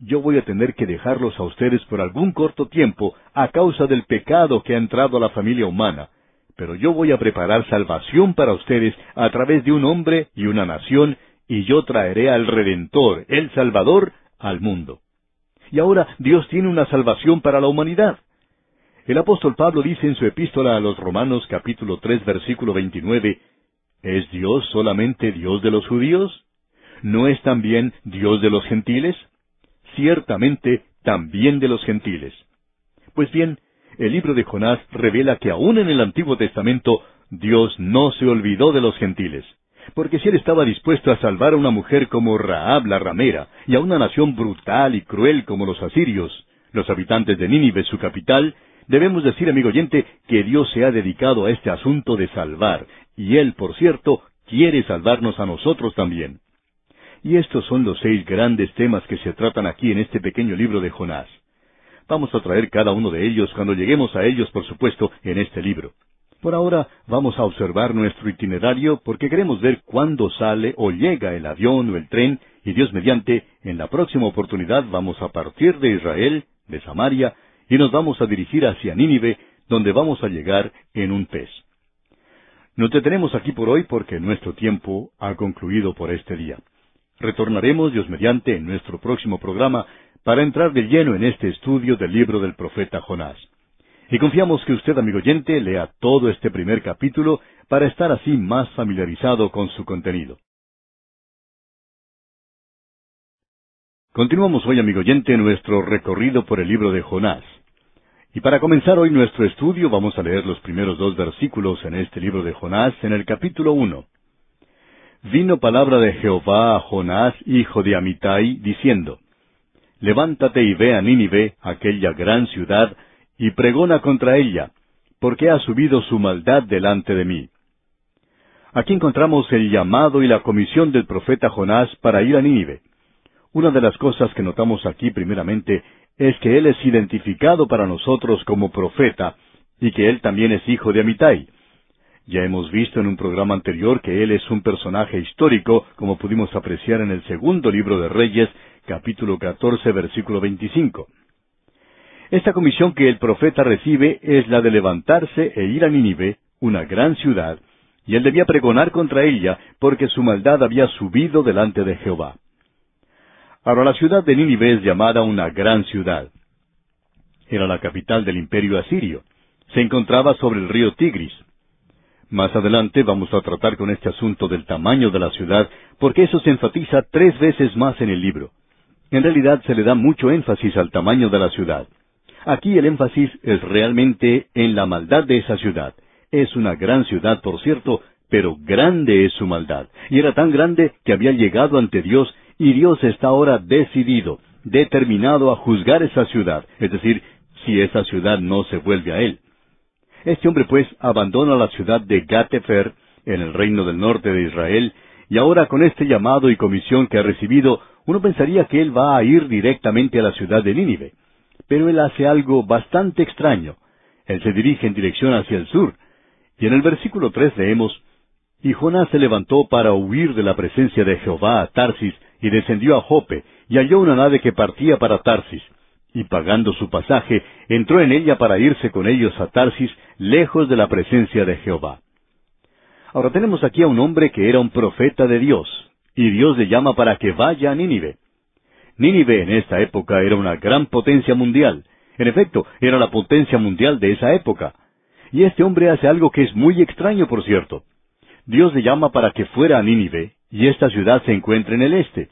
Speaker 1: yo voy a tener que dejarlos a ustedes por algún corto tiempo a causa del pecado que ha entrado a la familia humana, pero yo voy a preparar salvación para ustedes a través de un hombre y una nación y yo traeré al Redentor, el Salvador, al mundo. Y ahora Dios tiene una salvación para la humanidad. El apóstol Pablo dice en su epístola a los Romanos capítulo tres versículo 29, ¿Es Dios solamente Dios de los judíos? ¿No es también Dios de los gentiles? Ciertamente también de los gentiles. Pues bien, el libro de Jonás revela que aún en el Antiguo Testamento Dios no se olvidó de los gentiles. Porque si él estaba dispuesto a salvar a una mujer como Raab la ramera y a una nación brutal y cruel como los asirios, los habitantes de Nínive, su capital, debemos decir, amigo oyente, que Dios se ha dedicado a este asunto de salvar, y Él, por cierto, quiere salvarnos a nosotros también. Y estos son los seis grandes temas que se tratan aquí en este pequeño libro de Jonás. Vamos a traer cada uno de ellos cuando lleguemos a ellos, por supuesto, en este libro. Por ahora vamos a observar nuestro itinerario porque queremos ver cuándo sale o llega el avión o el tren y Dios mediante, en la próxima oportunidad vamos a partir de Israel, de Samaria, y nos vamos a dirigir hacia Nínive, donde vamos a llegar en un pez. Nos detenemos aquí por hoy porque nuestro tiempo ha concluido por este día. Retornaremos, Dios mediante, en nuestro próximo programa para entrar de lleno en este estudio del libro del profeta Jonás. Y confiamos que usted, amigo oyente, lea todo este primer capítulo para estar así más familiarizado con su contenido. Continuamos hoy, amigo oyente, nuestro recorrido por el libro de Jonás. Y para comenzar hoy nuestro estudio vamos a leer los primeros dos versículos en este libro de Jonás, en el capítulo uno. Vino palabra de Jehová a Jonás, hijo de Amitai, diciendo, Levántate y ve a Nínive, aquella gran ciudad, y pregona contra ella, porque ha subido su maldad delante de mí. Aquí encontramos el llamado y la comisión del profeta Jonás para ir a Nínive. Una de las cosas que notamos aquí primeramente es que él es identificado para nosotros como profeta y que él también es hijo de Amitai. Ya hemos visto en un programa anterior que él es un personaje histórico, como pudimos apreciar en el segundo libro de Reyes, capítulo 14, versículo 25. Esta comisión que el profeta recibe es la de levantarse e ir a Nínive, una gran ciudad, y él debía pregonar contra ella, porque su maldad había subido delante de Jehová. Ahora la ciudad de Nínive es llamada una gran ciudad. Era la capital del imperio asirio. Se encontraba sobre el río Tigris. Más adelante vamos a tratar con este asunto del tamaño de la ciudad, porque eso se enfatiza tres veces más en el libro. En realidad se le da mucho énfasis al tamaño de la ciudad. Aquí el énfasis es realmente en la maldad de esa ciudad. Es una gran ciudad, por cierto, pero grande es su maldad. Y era tan grande que había llegado ante Dios y Dios está ahora decidido, determinado a juzgar esa ciudad, es decir, si esa ciudad no se vuelve a él. Este hombre pues abandona la ciudad de Gatefer, en el reino del norte de Israel, y ahora con este llamado y comisión que ha recibido, uno pensaría que él va a ir directamente a la ciudad de Nínive. Pero él hace algo bastante extraño. Él se dirige en dirección hacia el sur. Y en el versículo tres leemos, Y Jonás se levantó para huir de la presencia de Jehová a Tarsis, y descendió a Jope, y halló una nave que partía para Tarsis. Y pagando su pasaje, entró en ella para irse con ellos a Tarsis, lejos de la presencia de Jehová. Ahora tenemos aquí a un hombre que era un profeta de Dios, y Dios le llama para que vaya a Nínive. Nínive en esta época era una gran potencia mundial. En efecto, era la potencia mundial de esa época. Y este hombre hace algo que es muy extraño, por cierto. Dios le llama para que fuera a Nínive, y esta ciudad se encuentra en el este.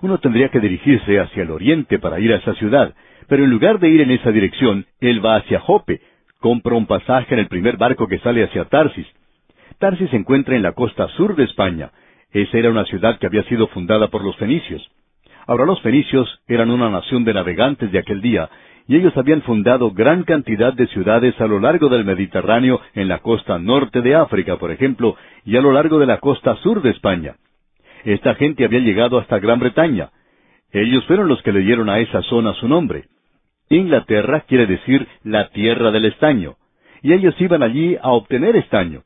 Speaker 1: Uno tendría que dirigirse hacia el oriente para ir a esa ciudad, pero en lugar de ir en esa dirección, él va hacia Jope, compra un pasaje en el primer barco que sale hacia Tarsis. Tarsis se encuentra en la costa sur de España, esa era una ciudad que había sido fundada por los fenicios. Ahora los fenicios eran una nación de navegantes de aquel día, y ellos habían fundado gran cantidad de ciudades a lo largo del Mediterráneo, en la costa norte de África, por ejemplo, y a lo largo de la costa sur de España. Esta gente había llegado hasta Gran Bretaña. Ellos fueron los que le dieron a esa zona su nombre. Inglaterra quiere decir la tierra del estaño, y ellos iban allí a obtener estaño.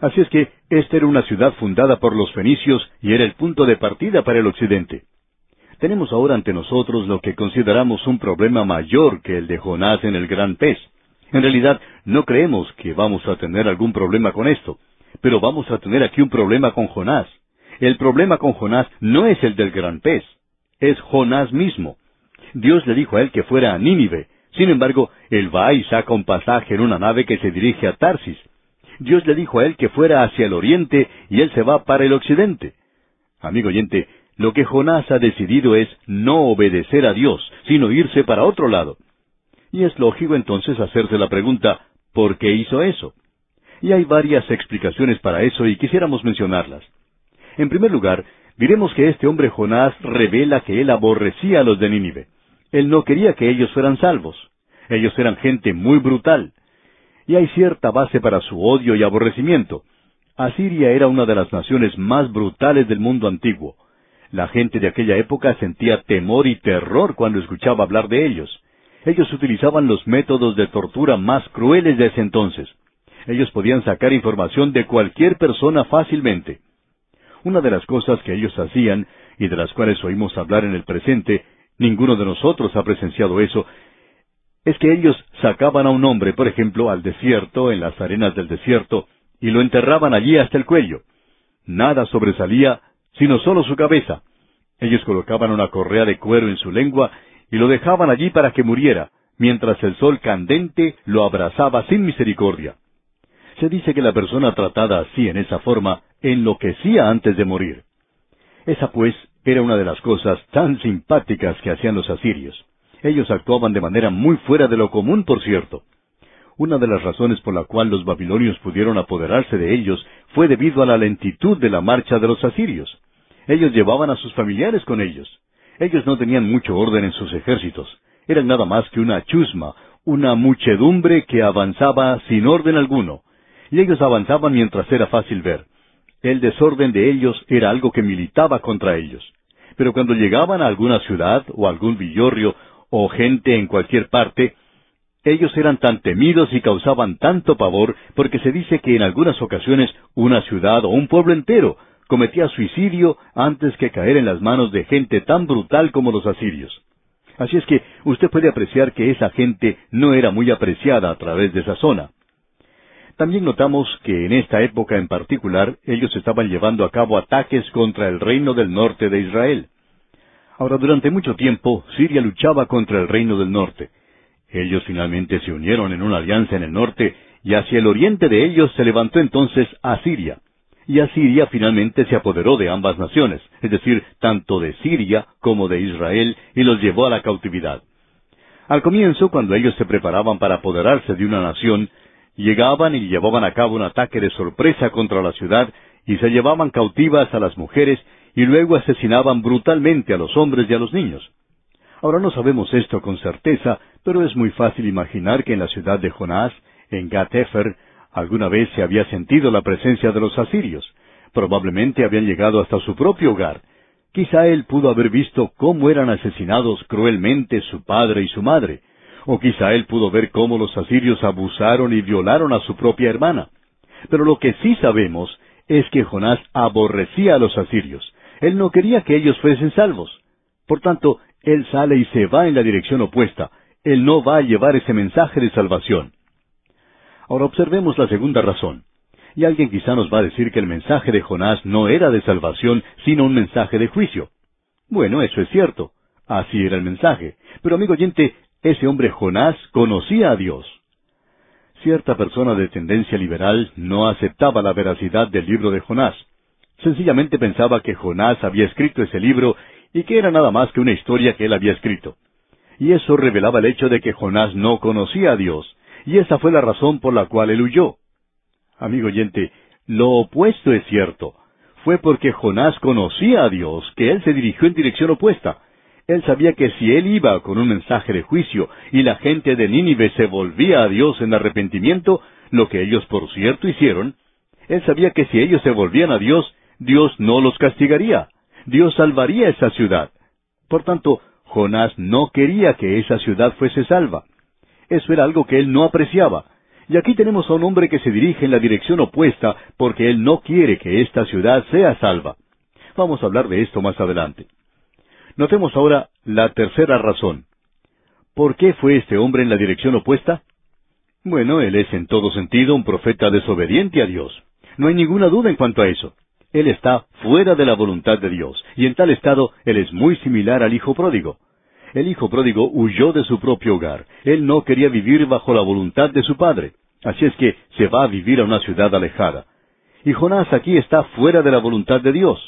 Speaker 1: Así es que esta era una ciudad fundada por los fenicios y era el punto de partida para el occidente. Tenemos ahora ante nosotros lo que consideramos un problema mayor que el de Jonás en el gran pez. En realidad, no creemos que vamos a tener algún problema con esto, pero vamos a tener aquí un problema con Jonás. El problema con Jonás no es el del gran pez, es Jonás mismo. Dios le dijo a él que fuera a Nínive. Sin embargo, él va y saca un pasaje en una nave que se dirige a Tarsis. Dios le dijo a él que fuera hacia el oriente y él se va para el occidente. Amigo oyente, lo que Jonás ha decidido es no obedecer a Dios, sino irse para otro lado. Y es lógico entonces hacerse la pregunta, ¿por qué hizo eso? Y hay varias explicaciones para eso y quisiéramos mencionarlas. En primer lugar, diremos que este hombre Jonás revela que él aborrecía a los de Nínive. Él no quería que ellos fueran salvos. Ellos eran gente muy brutal y hay cierta base para su odio y aborrecimiento. Asiria era una de las naciones más brutales del mundo antiguo. La gente de aquella época sentía temor y terror cuando escuchaba hablar de ellos. Ellos utilizaban los métodos de tortura más crueles de ese entonces. Ellos podían sacar información de cualquier persona fácilmente. Una de las cosas que ellos hacían y de las cuales oímos hablar en el presente, ninguno de nosotros ha presenciado eso, es que ellos sacaban a un hombre, por ejemplo, al desierto, en las arenas del desierto, y lo enterraban allí hasta el cuello. Nada sobresalía, sino solo su cabeza. Ellos colocaban una correa de cuero en su lengua y lo dejaban allí para que muriera, mientras el sol candente lo abrazaba sin misericordia. Se dice que la persona tratada así en esa forma enloquecía antes de morir. Esa pues era una de las cosas tan simpáticas que hacían los asirios. Ellos actuaban de manera muy fuera de lo común, por cierto. Una de las razones por la cual los babilonios pudieron apoderarse de ellos fue debido a la lentitud de la marcha de los asirios. Ellos llevaban a sus familiares con ellos. Ellos no tenían mucho orden en sus ejércitos. Eran nada más que una chusma, una muchedumbre que avanzaba sin orden alguno. Y ellos avanzaban mientras era fácil ver. El desorden de ellos era algo que militaba contra ellos. Pero cuando llegaban a alguna ciudad o algún villorrio o gente en cualquier parte, ellos eran tan temidos y causaban tanto pavor porque se dice que en algunas ocasiones una ciudad o un pueblo entero cometía suicidio antes que caer en las manos de gente tan brutal como los asirios. Así es que usted puede apreciar que esa gente no era muy apreciada a través de esa zona. También notamos que en esta época en particular ellos estaban llevando a cabo ataques contra el reino del norte de Israel. Ahora, durante mucho tiempo, Siria luchaba contra el reino del norte. Ellos finalmente se unieron en una alianza en el norte, y hacia el oriente de ellos se levantó entonces Asiria y Asiria finalmente se apoderó de ambas naciones, es decir, tanto de Siria como de Israel, y los llevó a la cautividad. Al comienzo, cuando ellos se preparaban para apoderarse de una nación, llegaban y llevaban a cabo un ataque de sorpresa contra la ciudad, y se llevaban cautivas a las mujeres, y luego asesinaban brutalmente a los hombres y a los niños. Ahora no sabemos esto con certeza, pero es muy fácil imaginar que en la ciudad de Jonás, en Gat-Efer, Alguna vez se había sentido la presencia de los asirios. Probablemente habían llegado hasta su propio hogar. Quizá él pudo haber visto cómo eran asesinados cruelmente su padre y su madre. O quizá él pudo ver cómo los asirios abusaron y violaron a su propia hermana. Pero lo que sí sabemos es que Jonás aborrecía a los asirios. Él no quería que ellos fuesen salvos. Por tanto, él sale y se va en la dirección opuesta. Él no va a llevar ese mensaje de salvación. Ahora observemos la segunda razón. Y alguien quizá nos va a decir que el mensaje de Jonás no era de salvación, sino un mensaje de juicio. Bueno, eso es cierto. Así era el mensaje. Pero amigo oyente, ese hombre Jonás conocía a Dios. Cierta persona de tendencia liberal no aceptaba la veracidad del libro de Jonás. Sencillamente pensaba que Jonás había escrito ese libro y que era nada más que una historia que él había escrito. Y eso revelaba el hecho de que Jonás no conocía a Dios, y esa fue la razón por la cual él huyó. Amigo oyente, lo opuesto es cierto. Fue porque Jonás conocía a Dios que él se dirigió en dirección opuesta. Él sabía que si él iba con un mensaje de juicio y la gente de Nínive se volvía a Dios en arrepentimiento, lo que ellos por cierto hicieron, él sabía que si ellos se volvían a Dios, Dios no los castigaría. Dios salvaría esa ciudad. Por tanto, Jonás no quería que esa ciudad fuese salva. Eso era algo que él no apreciaba. Y aquí tenemos a un hombre que se dirige en la dirección opuesta porque él no quiere que esta ciudad sea salva. Vamos a hablar de esto más adelante. Notemos ahora la tercera razón. ¿Por qué fue este hombre en la dirección opuesta? Bueno, él es en todo sentido un profeta desobediente a Dios. No hay ninguna duda en cuanto a eso. Él está fuera de la voluntad de Dios, y en tal estado él es muy similar al hijo pródigo. El hijo pródigo huyó de su propio hogar. Él no quería vivir bajo la voluntad de su padre. Así es que se va a vivir a una ciudad alejada. Y Jonás aquí está fuera de la voluntad de Dios.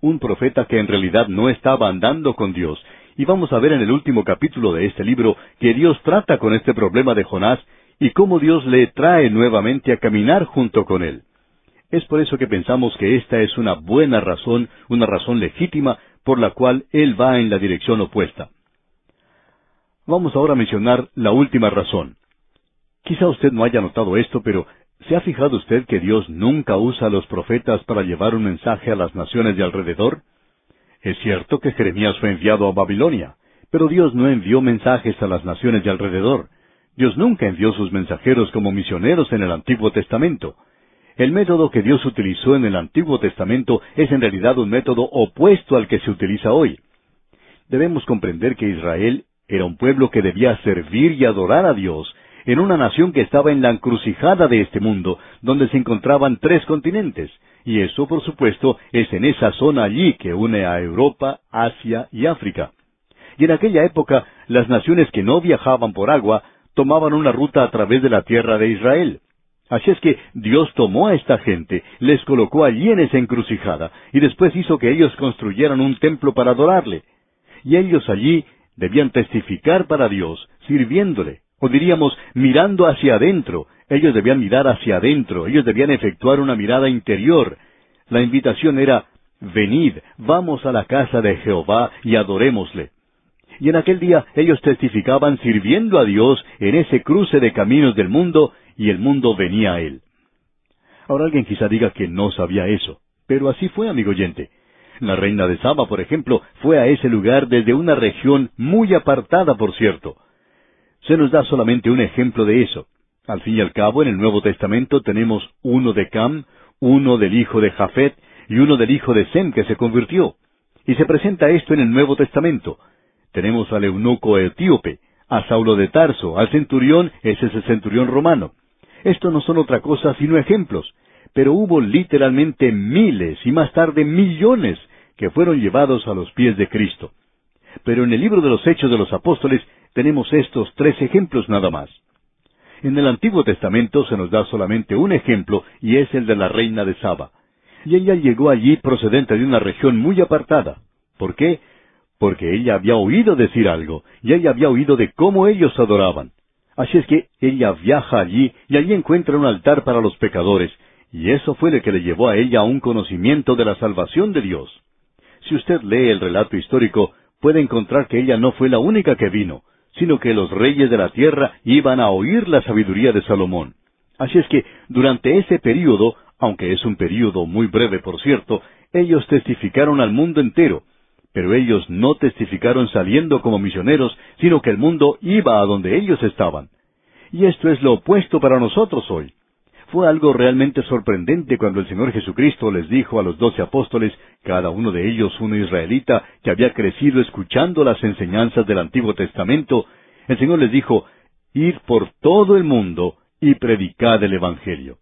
Speaker 1: Un profeta que en realidad no estaba andando con Dios. Y vamos a ver en el último capítulo de este libro que Dios trata con este problema de Jonás y cómo Dios le trae nuevamente a caminar junto con él. Es por eso que pensamos que esta es una buena razón, una razón legítima por la cual él va en la dirección opuesta. Vamos ahora a mencionar la última razón. Quizá usted no haya notado esto, pero ¿se ha fijado usted que Dios nunca usa a los profetas para llevar un mensaje a las naciones de alrededor? Es cierto que Jeremías fue enviado a Babilonia, pero Dios no envió mensajes a las naciones de alrededor. Dios nunca envió sus mensajeros como misioneros en el Antiguo Testamento. El método que Dios utilizó en el Antiguo Testamento es en realidad un método opuesto al que se utiliza hoy. Debemos comprender que Israel era un pueblo que debía servir y adorar a Dios en una nación que estaba en la encrucijada de este mundo, donde se encontraban tres continentes, y eso, por supuesto, es en esa zona allí que une a Europa, Asia y África. Y en aquella época, las naciones que no viajaban por agua tomaban una ruta a través de la tierra de Israel. Así es que Dios tomó a esta gente, les colocó allí en esa encrucijada, y después hizo que ellos construyeran un templo para adorarle. Y ellos allí debían testificar para Dios, sirviéndole, o diríamos, mirando hacia adentro. Ellos debían mirar hacia adentro, ellos debían efectuar una mirada interior. La invitación era, venid, vamos a la casa de Jehová y adorémosle. Y en aquel día ellos testificaban sirviendo a Dios en ese cruce de caminos del mundo, y el mundo venía a él. Ahora alguien quizá diga que no sabía eso, pero así fue, amigo oyente. La reina de Saba, por ejemplo, fue a ese lugar desde una región muy apartada, por cierto. Se nos da solamente un ejemplo de eso. Al fin y al cabo, en el Nuevo Testamento tenemos uno de Cam, uno del hijo de Jafet y uno del hijo de Sem que se convirtió. Y se presenta esto en el Nuevo Testamento. Tenemos al eunuco etíope, a Saulo de Tarso, al centurión, ese es el centurión romano. Esto no son otra cosa sino ejemplos pero hubo literalmente miles y más tarde millones que fueron llevados a los pies de Cristo. Pero en el libro de los Hechos de los Apóstoles tenemos estos tres ejemplos nada más. En el Antiguo Testamento se nos da solamente un ejemplo y es el de la reina de Saba. Y ella llegó allí procedente de una región muy apartada. ¿Por qué? Porque ella había oído decir algo, y ella había oído de cómo ellos adoraban. Así es que ella viaja allí y allí encuentra un altar para los pecadores, y eso fue lo que le llevó a ella a un conocimiento de la salvación de Dios. Si usted lee el relato histórico, puede encontrar que ella no fue la única que vino, sino que los reyes de la tierra iban a oír la sabiduría de Salomón. Así es que durante ese período, aunque es un período muy breve por cierto, ellos testificaron al mundo entero, pero ellos no testificaron saliendo como misioneros, sino que el mundo iba a donde ellos estaban. Y esto es lo opuesto para nosotros hoy. Fue algo realmente sorprendente cuando el Señor Jesucristo les dijo a los doce apóstoles, cada uno de ellos un israelita que había crecido escuchando las enseñanzas del Antiguo Testamento, el Señor les dijo, Ir por todo el mundo y predicad el Evangelio.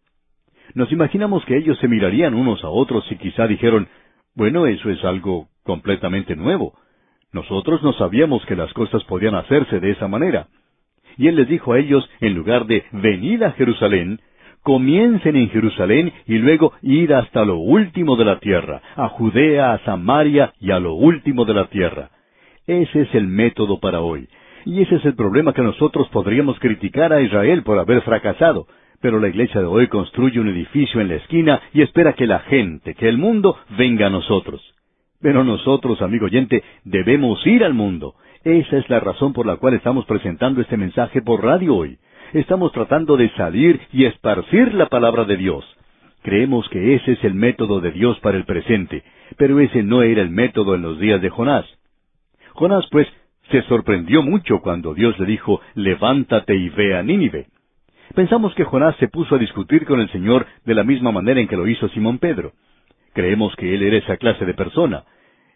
Speaker 1: Nos imaginamos que ellos se mirarían unos a otros y quizá dijeron, bueno, eso es algo completamente nuevo. Nosotros no sabíamos que las cosas podían hacerse de esa manera. Y Él les dijo a ellos, en lugar de venid a Jerusalén, comiencen en Jerusalén y luego ir hasta lo último de la tierra, a Judea, a Samaria y a lo último de la tierra. Ese es el método para hoy. Y ese es el problema que nosotros podríamos criticar a Israel por haber fracasado. Pero la iglesia de hoy construye un edificio en la esquina y espera que la gente, que el mundo, venga a nosotros. Pero nosotros, amigo oyente, debemos ir al mundo. Esa es la razón por la cual estamos presentando este mensaje por radio hoy estamos tratando de salir y esparcir la palabra de Dios. Creemos que ese es el método de Dios para el presente, pero ese no era el método en los días de Jonás. Jonás, pues, se sorprendió mucho cuando Dios le dijo, levántate y ve a Nínive. Pensamos que Jonás se puso a discutir con el Señor de la misma manera en que lo hizo Simón Pedro. Creemos que él era esa clase de persona.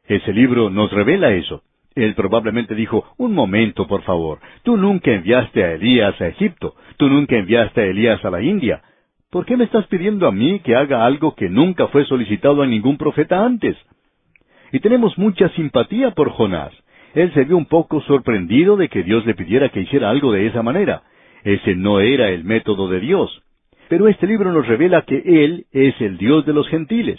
Speaker 1: Ese libro nos revela eso. Él probablemente dijo, un momento, por favor, tú nunca enviaste a Elías a Egipto, tú nunca enviaste a Elías a la India. ¿Por qué me estás pidiendo a mí que haga algo que nunca fue solicitado a ningún profeta antes? Y tenemos mucha simpatía por Jonás. Él se vio un poco sorprendido de que Dios le pidiera que hiciera algo de esa manera. Ese no era el método de Dios. Pero este libro nos revela que Él es el Dios de los gentiles.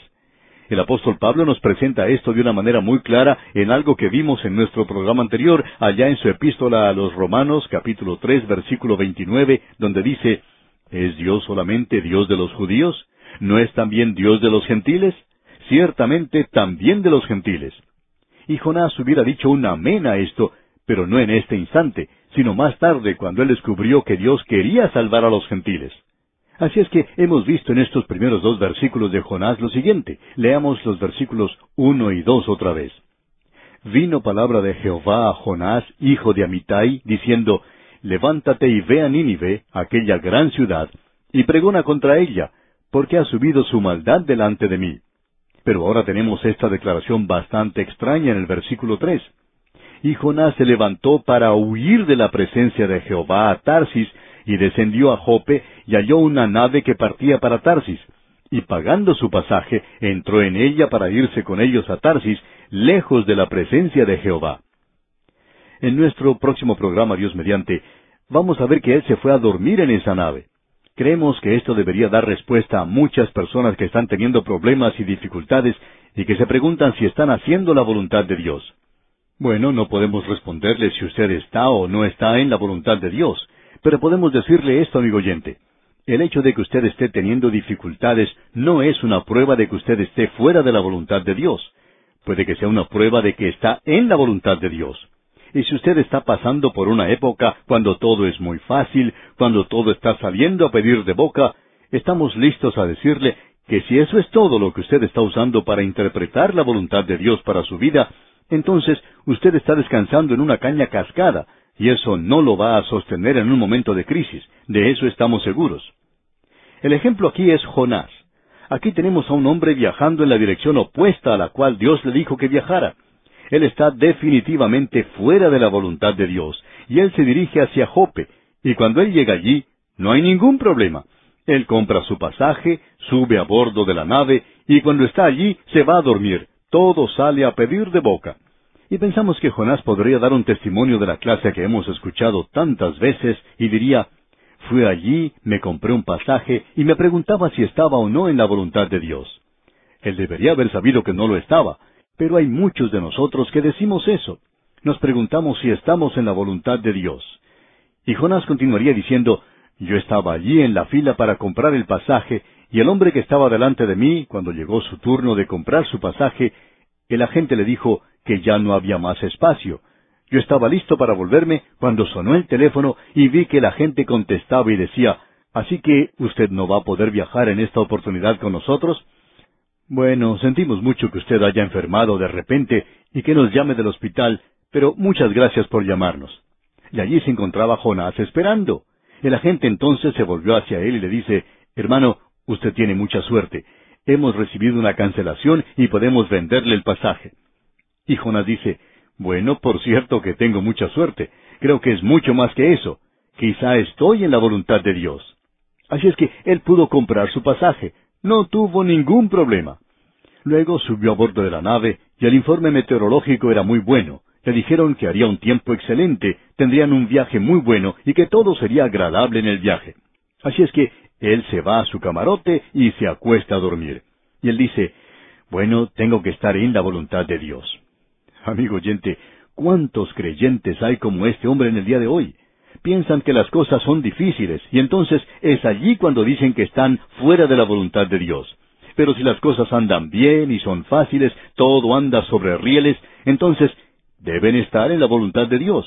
Speaker 1: El apóstol Pablo nos presenta esto de una manera muy clara en algo que vimos en nuestro programa anterior, allá en su epístola a los Romanos, capítulo tres, versículo 29, donde dice, ¿Es Dios solamente Dios de los judíos? ¿No es también Dios de los gentiles? Ciertamente también de los gentiles. Y Jonás hubiera dicho un amén a esto, pero no en este instante, sino más tarde cuando él descubrió que Dios quería salvar a los gentiles. Así es que hemos visto en estos primeros dos versículos de Jonás lo siguiente. Leamos los versículos uno y dos otra vez. vino palabra de Jehová a Jonás, hijo de Amitai, diciendo, Levántate y ve a Nínive, aquella gran ciudad, y pregona contra ella, porque ha subido su maldad delante de mí. Pero ahora tenemos esta declaración bastante extraña en el versículo tres. Y Jonás se levantó para huir de la presencia de Jehová a Tarsis, y descendió a Jope, y halló una nave que partía para Tarsis, y pagando su pasaje, entró en ella para irse con ellos a Tarsis, lejos de la presencia de Jehová. En nuestro próximo programa, Dios mediante, vamos a ver que él se fue a dormir en esa nave. Creemos que esto debería dar respuesta a muchas personas que están teniendo problemas y dificultades y que se preguntan si están haciendo la voluntad de Dios. Bueno, no podemos responderle si usted está o no está en la voluntad de Dios, pero podemos decirle esto, amigo oyente. El hecho de que usted esté teniendo dificultades no es una prueba de que usted esté fuera de la voluntad de Dios. Puede que sea una prueba de que está en la voluntad de Dios. Y si usted está pasando por una época cuando todo es muy fácil, cuando todo está saliendo a pedir de boca, estamos listos a decirle que si eso es todo lo que usted está usando para interpretar la voluntad de Dios para su vida, entonces usted está descansando en una caña cascada, y eso no lo va a sostener en un momento de crisis. De eso estamos seguros. El ejemplo aquí es Jonás. Aquí tenemos a un hombre viajando en la dirección opuesta a la cual Dios le dijo que viajara. Él está definitivamente fuera de la voluntad de Dios, y él se dirige hacia Jope, y cuando él llega allí, no hay ningún problema. Él compra su pasaje, sube a bordo de la nave, y cuando está allí se va a dormir. Todo sale a pedir de boca. Y pensamos que Jonás podría dar un testimonio de la clase que hemos escuchado tantas veces, y diría, Fui allí, me compré un pasaje, y me preguntaba si estaba o no en la voluntad de Dios. Él debería haber sabido que no lo estaba, pero hay muchos de nosotros que decimos eso. Nos preguntamos si estamos en la voluntad de Dios. Y Jonás continuaría diciendo, yo estaba allí en la fila para comprar el pasaje, y el hombre que estaba delante de mí, cuando llegó su turno de comprar su pasaje, el agente le dijo que ya no había más espacio. Yo estaba listo para volverme cuando sonó el teléfono y vi que la gente contestaba y decía, Así que usted no va a poder viajar en esta oportunidad con nosotros. Bueno, sentimos mucho que usted haya enfermado de repente y que nos llame del hospital, pero muchas gracias por llamarnos. Y allí se encontraba Jonás esperando. El agente entonces se volvió hacia él y le dice, Hermano, usted tiene mucha suerte. Hemos recibido una cancelación y podemos venderle el pasaje. Y Jonás dice, Bueno, por cierto que tengo mucha suerte. Creo que es mucho más que eso. Quizá estoy en la voluntad de Dios. Así es que él pudo comprar su pasaje, no tuvo ningún problema. Luego subió a bordo de la nave y el informe meteorológico era muy bueno. Le dijeron que haría un tiempo excelente, tendrían un viaje muy bueno y que todo sería agradable en el viaje. Así es que él se va a su camarote y se acuesta a dormir. Y él dice, bueno, tengo que estar en la voluntad de Dios. Amigo oyente, ¿cuántos creyentes hay como este hombre en el día de hoy? piensan que las cosas son difíciles y entonces es allí cuando dicen que están fuera de la voluntad de Dios. Pero si las cosas andan bien y son fáciles, todo anda sobre rieles, entonces deben estar en la voluntad de Dios.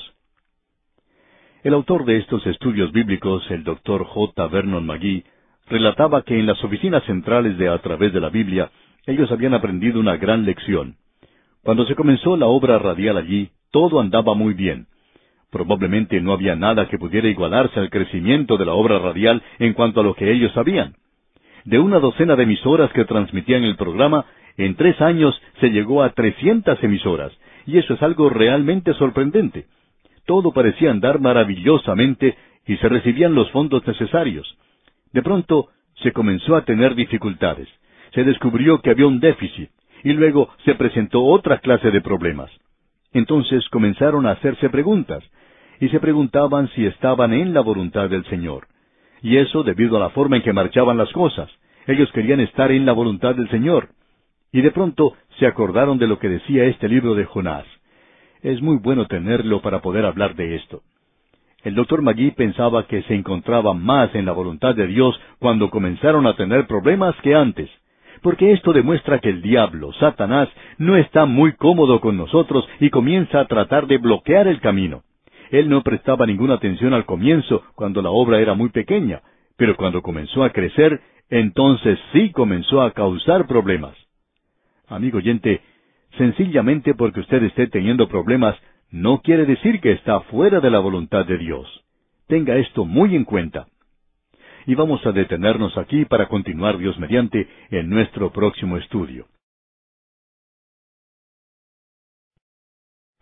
Speaker 1: El autor de estos estudios bíblicos, el doctor J. Vernon McGee, relataba que en las oficinas centrales de A través de la Biblia, ellos habían aprendido una gran lección. Cuando se comenzó la obra radial allí, todo andaba muy bien. Probablemente no había nada que pudiera igualarse al crecimiento de la obra radial en cuanto a lo que ellos sabían. De una docena de emisoras que transmitían el programa, en tres años se llegó a trescientas emisoras, y eso es algo realmente sorprendente. Todo parecía andar maravillosamente y se recibían los fondos necesarios. De pronto se comenzó a tener dificultades. Se descubrió que había un déficit, y luego se presentó otra clase de problemas. Entonces comenzaron a hacerse preguntas y se preguntaban si estaban en la voluntad del Señor. Y eso debido a la forma en que marchaban las cosas. Ellos querían estar en la voluntad del Señor. Y de pronto se acordaron de lo que decía este libro de Jonás. Es muy bueno tenerlo para poder hablar de esto. El doctor Magui pensaba que se encontraba más en la voluntad de Dios cuando comenzaron a tener problemas que antes, porque esto demuestra que el diablo, Satanás, no está muy cómodo con nosotros y comienza a tratar de bloquear el camino. Él no prestaba ninguna atención al comienzo, cuando la obra era muy pequeña, pero cuando comenzó a crecer, entonces sí comenzó a causar problemas. Amigo oyente, Sencillamente porque usted esté teniendo problemas, no quiere decir que está fuera de la voluntad de Dios. Tenga esto muy en cuenta. Y vamos a detenernos aquí para continuar Dios mediante en nuestro próximo estudio.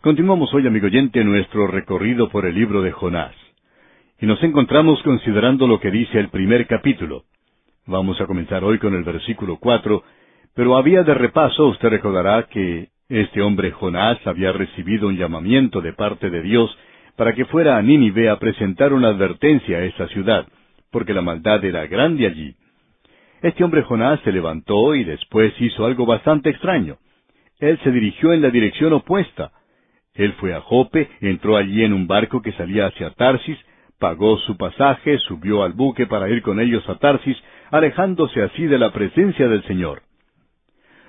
Speaker 1: Continuamos hoy, amigo oyente, nuestro recorrido por el libro de Jonás. Y nos encontramos considerando lo que dice el primer capítulo. Vamos a comenzar hoy con el versículo cuatro, pero había de repaso, usted recordará que este hombre Jonás había recibido un llamamiento de parte de Dios para que fuera a Nínive a presentar una advertencia a esa ciudad, porque la maldad era grande allí. Este hombre Jonás se levantó y después hizo algo bastante extraño. Él se dirigió en la dirección opuesta. Él fue a Jope, entró allí en un barco que salía hacia Tarsis, pagó su pasaje, subió al buque para ir con ellos a Tarsis, alejándose así de la presencia del Señor.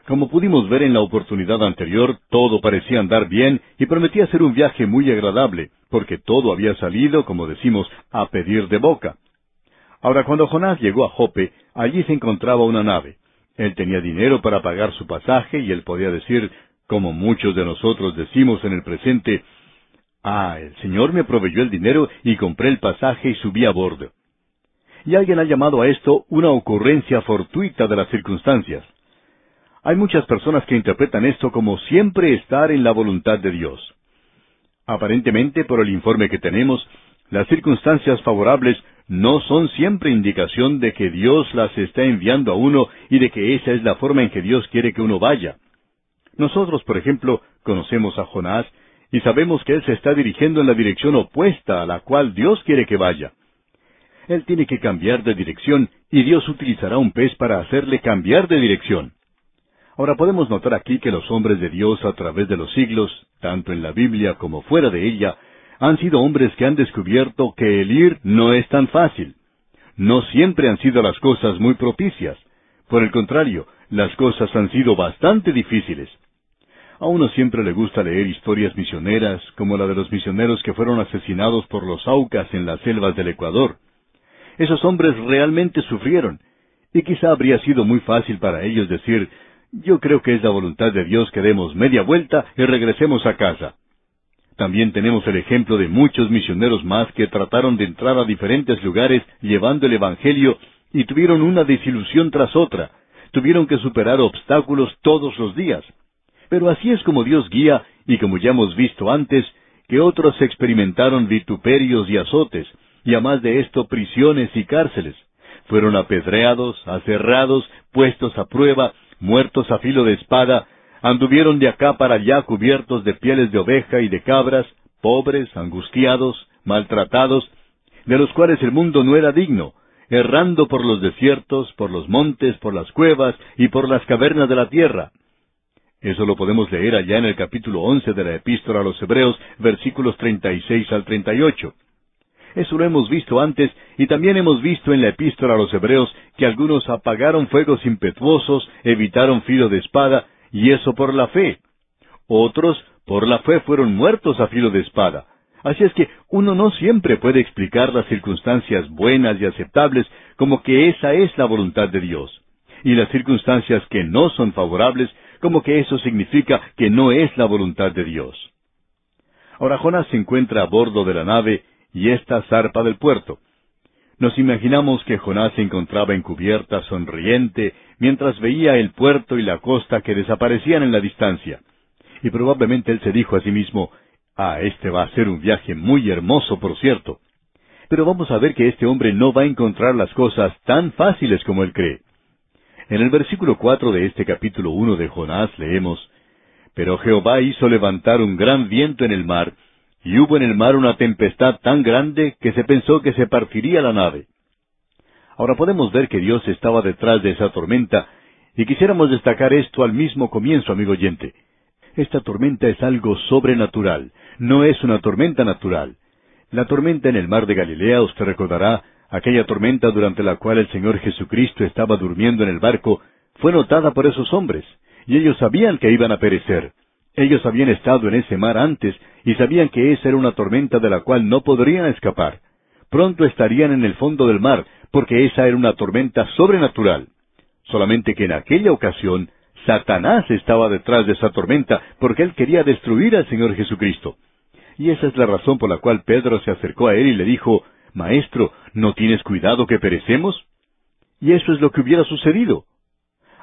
Speaker 1: Como pudimos ver en la oportunidad anterior, todo parecía andar bien y prometía ser un viaje muy agradable, porque todo había salido, como decimos, a pedir de boca. Ahora, cuando Jonás llegó a Jope, allí se encontraba una nave. Él tenía dinero para pagar su pasaje y él podía decir, como muchos de nosotros decimos en el presente, Ah, el Señor me proveyó el dinero y compré el pasaje y subí a bordo. Y alguien ha llamado a esto una ocurrencia fortuita de las circunstancias. Hay muchas personas que interpretan esto como siempre estar en la voluntad de Dios. Aparentemente, por el informe que tenemos, las circunstancias favorables no son siempre indicación de que Dios las está enviando a uno y de que esa es la forma en que Dios quiere que uno vaya. Nosotros, por ejemplo, conocemos a Jonás y sabemos que él se está dirigiendo en la dirección opuesta a la cual Dios quiere que vaya. Él tiene que cambiar de dirección y Dios utilizará un pez para hacerle cambiar de dirección. Ahora podemos notar aquí que los hombres de Dios a través de los siglos, tanto en la Biblia como fuera de ella, han sido hombres que han descubierto que el ir no es tan fácil. No siempre han sido las cosas muy propicias. Por el contrario, las cosas han sido bastante difíciles. A uno siempre le gusta leer historias misioneras, como la de los misioneros que fueron asesinados por los Aucas en las selvas del Ecuador. Esos hombres realmente sufrieron, y quizá habría sido muy fácil para ellos decir, yo creo que es la voluntad de Dios que demos media vuelta y regresemos a casa. También tenemos el ejemplo de muchos misioneros más que trataron de entrar a diferentes lugares llevando el Evangelio y tuvieron una desilusión tras otra. Tuvieron que superar obstáculos todos los días. Pero así es como Dios guía y como ya hemos visto antes, que otros experimentaron vituperios y azotes, y además de esto prisiones y cárceles. Fueron apedreados, aserrados, puestos a prueba, muertos a filo de espada, anduvieron de acá para allá cubiertos de pieles de oveja y de cabras, pobres, angustiados, maltratados, de los cuales el mundo no era digno, errando por los desiertos, por los montes, por las cuevas y por las cavernas de la tierra. Eso lo podemos leer allá en el capítulo once de la Epístola a los Hebreos, versículos treinta y seis al treinta y ocho. Eso lo hemos visto antes y también hemos visto en la epístola a los Hebreos que algunos apagaron fuegos impetuosos, evitaron filo de espada, y eso por la fe. Otros, por la fe, fueron muertos a filo de espada. Así es que uno no siempre puede explicar las circunstancias buenas y aceptables como que esa es la voluntad de Dios. Y las circunstancias que no son favorables como que eso significa que no es la voluntad de Dios. Ahora Jonás se encuentra a bordo de la nave y esta zarpa del puerto. Nos imaginamos que Jonás se encontraba en cubierta sonriente mientras veía el puerto y la costa que desaparecían en la distancia. Y probablemente él se dijo a sí mismo, Ah, este va a ser un viaje muy hermoso, por cierto. Pero vamos a ver que este hombre no va a encontrar las cosas tan fáciles como él cree. En el versículo cuatro de este capítulo uno de Jonás leemos, Pero Jehová hizo levantar un gran viento en el mar, y hubo en el mar una tempestad tan grande que se pensó que se partiría la nave. Ahora podemos ver que Dios estaba detrás de esa tormenta, y quisiéramos destacar esto al mismo comienzo, amigo oyente. Esta tormenta es algo sobrenatural, no es una tormenta natural. La tormenta en el mar de Galilea, usted recordará, aquella tormenta durante la cual el Señor Jesucristo estaba durmiendo en el barco, fue notada por esos hombres, y ellos sabían que iban a perecer. Ellos habían estado en ese mar antes y sabían que esa era una tormenta de la cual no podrían escapar. Pronto estarían en el fondo del mar, porque esa era una tormenta sobrenatural. Solamente que en aquella ocasión Satanás estaba detrás de esa tormenta porque él quería destruir al Señor Jesucristo. Y esa es la razón por la cual Pedro se acercó a él y le dijo, Maestro, ¿no tienes cuidado que perecemos? Y eso es lo que hubiera sucedido.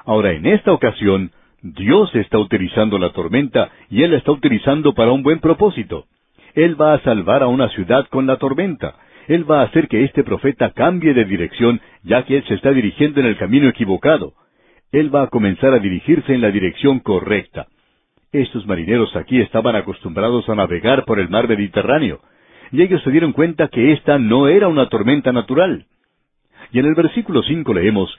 Speaker 1: Ahora, en esta ocasión, Dios está utilizando la tormenta y Él la está utilizando para un buen propósito. Él va a salvar a una ciudad con la tormenta. Él va a hacer que este profeta cambie de dirección, ya que él se está dirigiendo en el camino equivocado. Él va a comenzar a dirigirse en la dirección correcta. Estos marineros aquí estaban acostumbrados a navegar por el mar Mediterráneo, y ellos se dieron cuenta que esta no era una tormenta natural. Y en el versículo cinco leemos,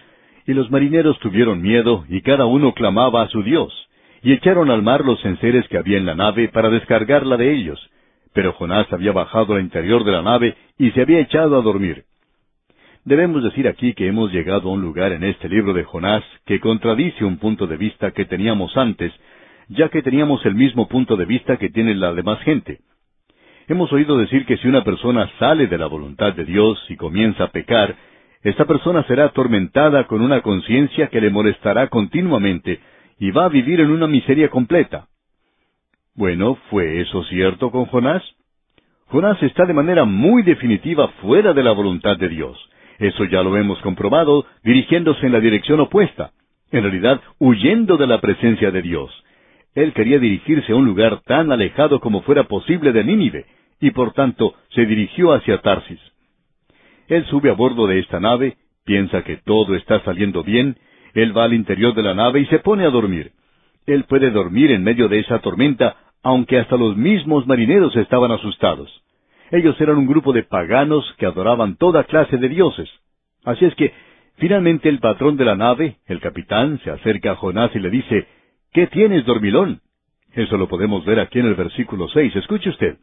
Speaker 1: Y los marineros tuvieron miedo, y cada uno clamaba a su Dios, y echaron al mar los enseres que había en la nave para descargarla de ellos. Pero Jonás había bajado al interior de la nave y se había echado a dormir. Debemos decir aquí que hemos llegado a un lugar en este libro de Jonás que contradice un punto de vista que teníamos antes, ya que teníamos el mismo punto de vista que tiene la demás gente. Hemos oído decir que si una persona sale de la voluntad de Dios y comienza a pecar, esta persona será atormentada con una conciencia que le molestará continuamente y va a vivir en una miseria completa. Bueno, ¿fue eso cierto con Jonás? Jonás está de manera muy definitiva fuera de la voluntad de Dios. Eso ya lo hemos comprobado dirigiéndose en la dirección opuesta, en realidad huyendo de la presencia de Dios. Él quería dirigirse a un lugar tan alejado como fuera posible de Nínive, y por tanto se dirigió hacia Tarsis. Él sube a bordo de esta nave, piensa que todo está saliendo bien, él va al interior de la nave y se pone a dormir. Él puede dormir en medio de esa tormenta, aunque hasta los mismos marineros estaban asustados. Ellos eran un grupo de paganos que adoraban toda clase de dioses. Así es que, finalmente el patrón de la nave, el capitán, se acerca a Jonás y le dice, ¿Qué tienes, dormilón? Eso lo podemos ver aquí en el versículo seis. Escuche usted.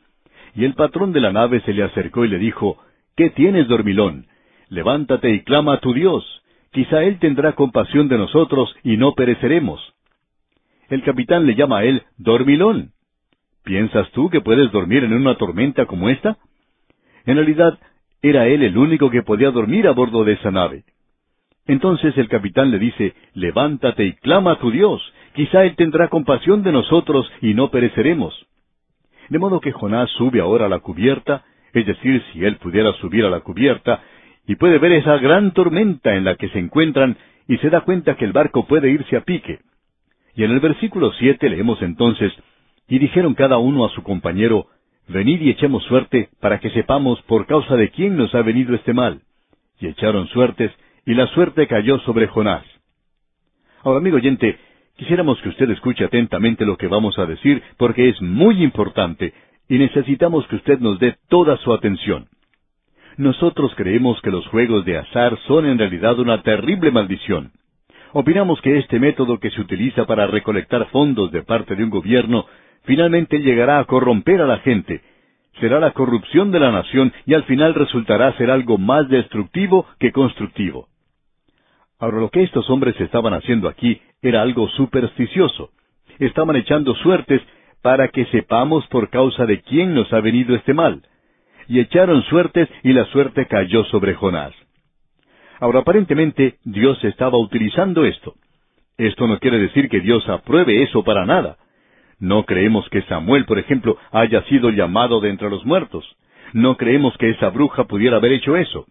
Speaker 1: Y el patrón de la nave se le acercó y le dijo, ¿Qué tienes, dormilón? Levántate y clama a tu Dios. Quizá Él tendrá compasión de nosotros y no pereceremos. El capitán le llama a él dormilón. ¿Piensas tú que puedes dormir en una tormenta como esta? En realidad, era él el único que podía dormir a bordo de esa nave. Entonces el capitán le dice, levántate y clama a tu Dios, quizá Él tendrá compasión de nosotros y no pereceremos. De modo que Jonás sube ahora a la cubierta, es decir, si él pudiera subir a la cubierta, y puede ver esa gran tormenta en la que se encuentran, y se da cuenta que el barco puede irse a pique. Y en el versículo siete leemos entonces, y dijeron cada uno a su compañero, Venid y echemos suerte para que sepamos por causa de quién nos ha venido este mal. Y echaron suertes, y la suerte cayó sobre Jonás. Ahora, amigo oyente, quisiéramos que usted escuche atentamente lo que vamos a decir, porque es muy importante, y necesitamos que usted nos dé toda su atención. Nosotros creemos que los juegos de azar son en realidad una terrible maldición. Opinamos que este método que se utiliza para recolectar fondos de parte de un gobierno finalmente llegará a corromper a la gente, será la corrupción de la nación y al final resultará ser algo más destructivo que constructivo. Ahora lo que estos hombres estaban haciendo aquí era algo supersticioso. Estaban echando suertes para que sepamos por causa de quién nos ha venido este mal. Y echaron suertes y la suerte cayó sobre Jonás. Ahora, aparentemente, Dios estaba utilizando esto. Esto no quiere decir que Dios apruebe eso para nada. No creemos que Samuel, por ejemplo, haya sido llamado de entre los muertos. No creemos que esa bruja pudiera haber hecho eso.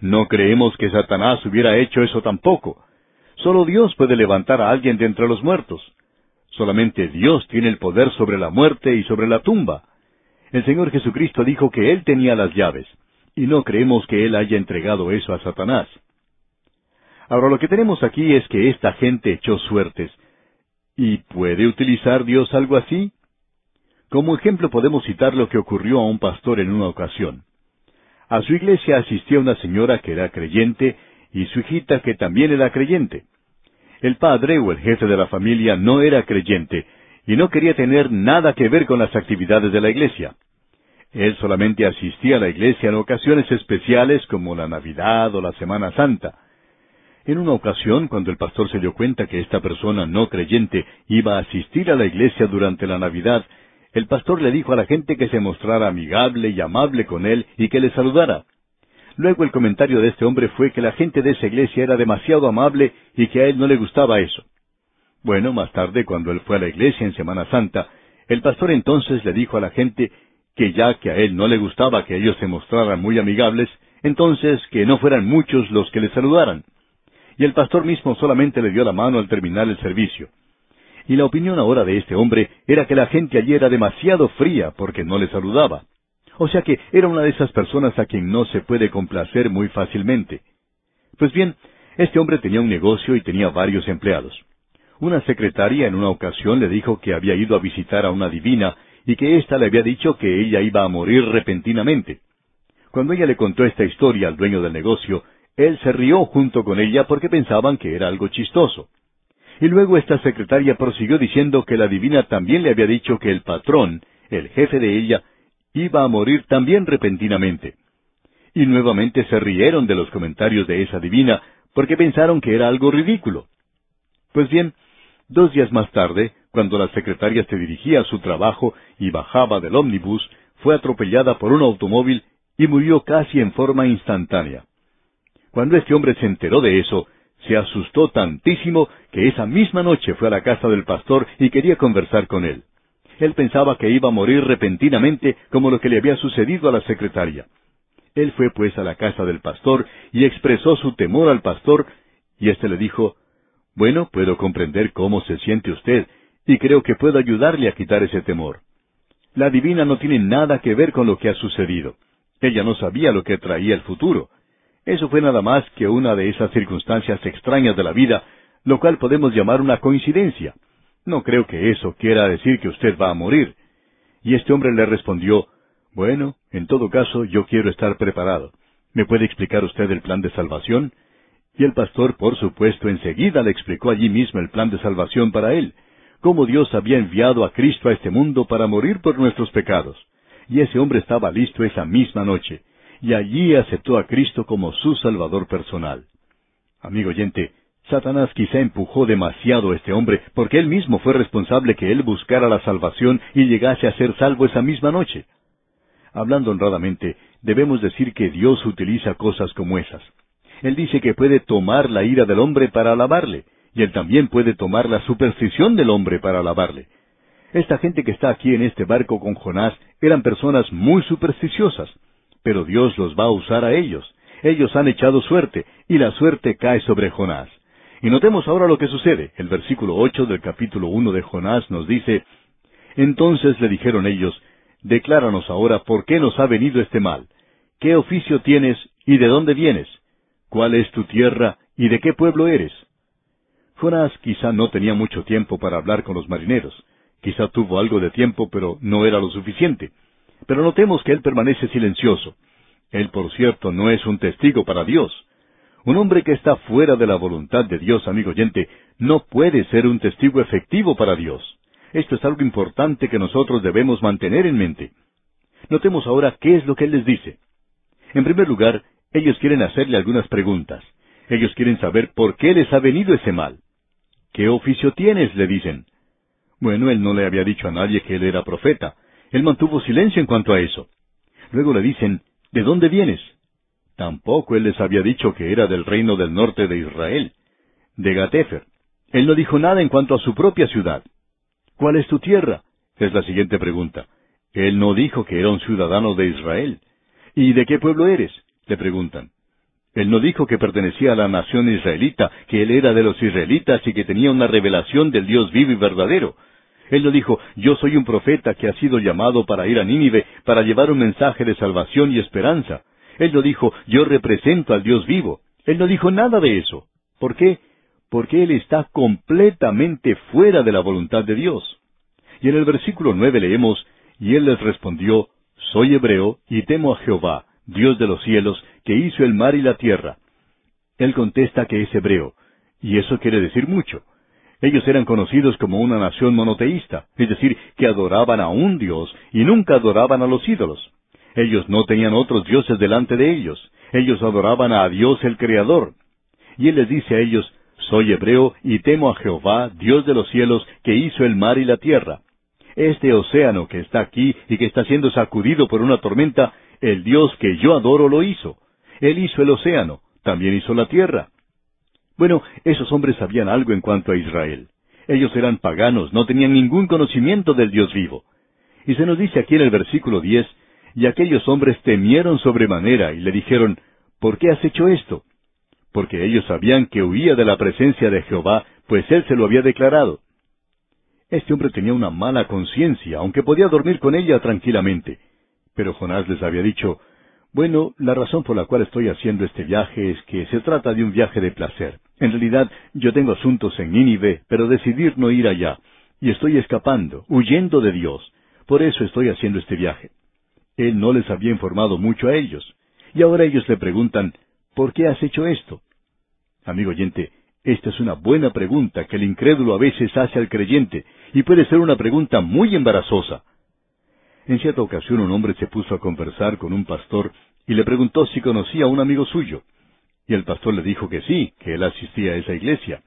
Speaker 1: No creemos que Satanás hubiera hecho eso tampoco. Solo Dios puede levantar a alguien de entre los muertos. Solamente Dios tiene el poder sobre la muerte y sobre la tumba. El Señor Jesucristo dijo que Él tenía las llaves, y no creemos que Él haya entregado eso a Satanás. Ahora lo que tenemos aquí es que esta gente echó suertes. ¿Y puede utilizar Dios algo así? Como ejemplo podemos citar lo que ocurrió a un pastor en una ocasión. A su iglesia asistía una señora que era creyente y su hijita que también era creyente. El padre o el jefe de la familia no era creyente y no quería tener nada que ver con las actividades de la iglesia. Él solamente asistía a la iglesia en ocasiones especiales como la Navidad o la Semana Santa. En una ocasión, cuando el pastor se dio cuenta que esta persona no creyente iba a asistir a la iglesia durante la Navidad, el pastor le dijo a la gente que se mostrara amigable y amable con él y que le saludara. Luego el comentario de este hombre fue que la gente de esa iglesia era demasiado amable y que a él no le gustaba eso. Bueno, más tarde, cuando él fue a la iglesia en Semana Santa, el pastor entonces le dijo a la gente que ya que a él no le gustaba que ellos se mostraran muy amigables, entonces que no fueran muchos los que le saludaran. Y el pastor mismo solamente le dio la mano al terminar el servicio. Y la opinión ahora de este hombre era que la gente allí era demasiado fría porque no le saludaba. O sea que era una de esas personas a quien no se puede complacer muy fácilmente. Pues bien, este hombre tenía un negocio y tenía varios empleados. Una secretaria en una ocasión le dijo que había ido a visitar a una divina y que ésta le había dicho que ella iba a morir repentinamente. Cuando ella le contó esta historia al dueño del negocio, él se rió junto con ella porque pensaban que era algo chistoso. Y luego esta secretaria prosiguió diciendo que la divina también le había dicho que el patrón, el jefe de ella, iba a morir también repentinamente. Y nuevamente se rieron de los comentarios de esa divina porque pensaron que era algo ridículo. Pues bien, dos días más tarde, cuando la secretaria se dirigía a su trabajo y bajaba del ómnibus, fue atropellada por un automóvil y murió casi en forma instantánea. Cuando este hombre se enteró de eso, se asustó tantísimo que esa misma noche fue a la casa del pastor y quería conversar con él. Él pensaba que iba a morir repentinamente como lo que le había sucedido a la secretaria. Él fue pues a la casa del pastor y expresó su temor al pastor, y éste le dijo, Bueno, puedo comprender cómo se siente usted, y creo que puedo ayudarle a quitar ese temor. La divina no tiene nada que ver con lo que ha sucedido. Ella no sabía lo que traía el futuro. Eso fue nada más que una de esas circunstancias extrañas de la vida, lo cual podemos llamar una coincidencia. No creo que eso quiera decir que usted va a morir. Y este hombre le respondió, Bueno, en todo caso yo quiero estar preparado. ¿Me puede explicar usted el plan de salvación? Y el pastor, por supuesto, enseguida le explicó allí mismo el plan de salvación para él cómo Dios había enviado a Cristo a este mundo para morir por nuestros pecados. Y ese hombre estaba listo esa misma noche, y allí aceptó a Cristo como su Salvador personal. Amigo oyente, Satanás quizá empujó demasiado a este hombre, porque él mismo fue responsable que él buscara la salvación y llegase a ser salvo esa misma noche. Hablando honradamente, debemos decir que Dios utiliza cosas como esas. Él dice que puede tomar la ira del hombre para alabarle, y él también puede tomar la superstición del hombre para alabarle. Esta gente que está aquí en este barco con Jonás eran personas muy supersticiosas, pero Dios los va a usar a ellos. Ellos han echado suerte, y la suerte cae sobre Jonás. Y notemos ahora lo que sucede. El versículo ocho del capítulo uno de Jonás nos dice, Entonces le dijeron ellos, Decláranos ahora por qué nos ha venido este mal. ¿Qué oficio tienes y de dónde vienes? ¿Cuál es tu tierra y de qué pueblo eres? Jonás quizá no tenía mucho tiempo para hablar con los marineros. Quizá tuvo algo de tiempo, pero no era lo suficiente. Pero notemos que él permanece silencioso. Él, por cierto, no es un testigo para Dios. Un hombre que está fuera de la voluntad de Dios, amigo oyente, no puede ser un testigo efectivo para Dios. Esto es algo importante que nosotros debemos mantener en mente. Notemos ahora qué es lo que Él les dice. En primer lugar, ellos quieren hacerle algunas preguntas. Ellos quieren saber por qué les ha venido ese mal. ¿Qué oficio tienes? le dicen. Bueno, él no le había dicho a nadie que él era profeta. Él mantuvo silencio en cuanto a eso. Luego le dicen, ¿de dónde vienes? Tampoco él les había dicho que era del reino del norte de Israel, de Gatefer. Él no dijo nada en cuanto a su propia ciudad. ¿Cuál es tu tierra? Es la siguiente pregunta. Él no dijo que era un ciudadano de Israel. ¿Y de qué pueblo eres? le preguntan. Él no dijo que pertenecía a la nación israelita, que él era de los israelitas y que tenía una revelación del Dios vivo y verdadero. Él no dijo, yo soy un profeta que ha sido llamado para ir a Nínive para llevar un mensaje de salvación y esperanza. Él no dijo, yo represento al Dios vivo. Él no dijo nada de eso. ¿Por qué? Porque él está completamente fuera de la voluntad de Dios. Y en el versículo nueve leemos, y él les respondió, soy hebreo y temo a Jehová, Dios de los cielos, que hizo el mar y la tierra. Él contesta que es hebreo, y eso quiere decir mucho. Ellos eran conocidos como una nación monoteísta, es decir, que adoraban a un Dios y nunca adoraban a los ídolos. Ellos no tenían otros dioses delante de ellos, ellos adoraban a Dios el Creador. Y Él les dice a ellos, Soy hebreo y temo a Jehová, Dios de los cielos, que hizo el mar y la tierra. Este océano que está aquí y que está siendo sacudido por una tormenta, el Dios que yo adoro lo hizo. Él hizo el océano, también hizo la tierra. Bueno, esos hombres sabían algo en cuanto a Israel. Ellos eran paganos, no tenían ningún conocimiento del Dios vivo. Y se nos dice aquí en el versículo diez, y aquellos hombres temieron sobremanera y le dijeron, ¿por qué has hecho esto? Porque ellos sabían que huía de la presencia de Jehová, pues él se lo había declarado. Este hombre tenía una mala conciencia, aunque podía dormir con ella tranquilamente. Pero Jonás les había dicho, bueno, la razón por la cual estoy haciendo este viaje es que se trata de un viaje de placer. En realidad, yo tengo asuntos en Nínive, pero decidir no ir allá. Y estoy escapando, huyendo de Dios. Por eso estoy haciendo este viaje. Él no les había informado mucho a ellos. Y ahora ellos le preguntan, ¿por qué has hecho esto? Amigo oyente, esta es una buena pregunta que el incrédulo a veces hace al creyente, y puede ser una pregunta muy embarazosa. En cierta ocasión un hombre se puso a conversar con un pastor y le preguntó si conocía a un amigo suyo. Y el pastor le dijo que sí, que él asistía a esa iglesia.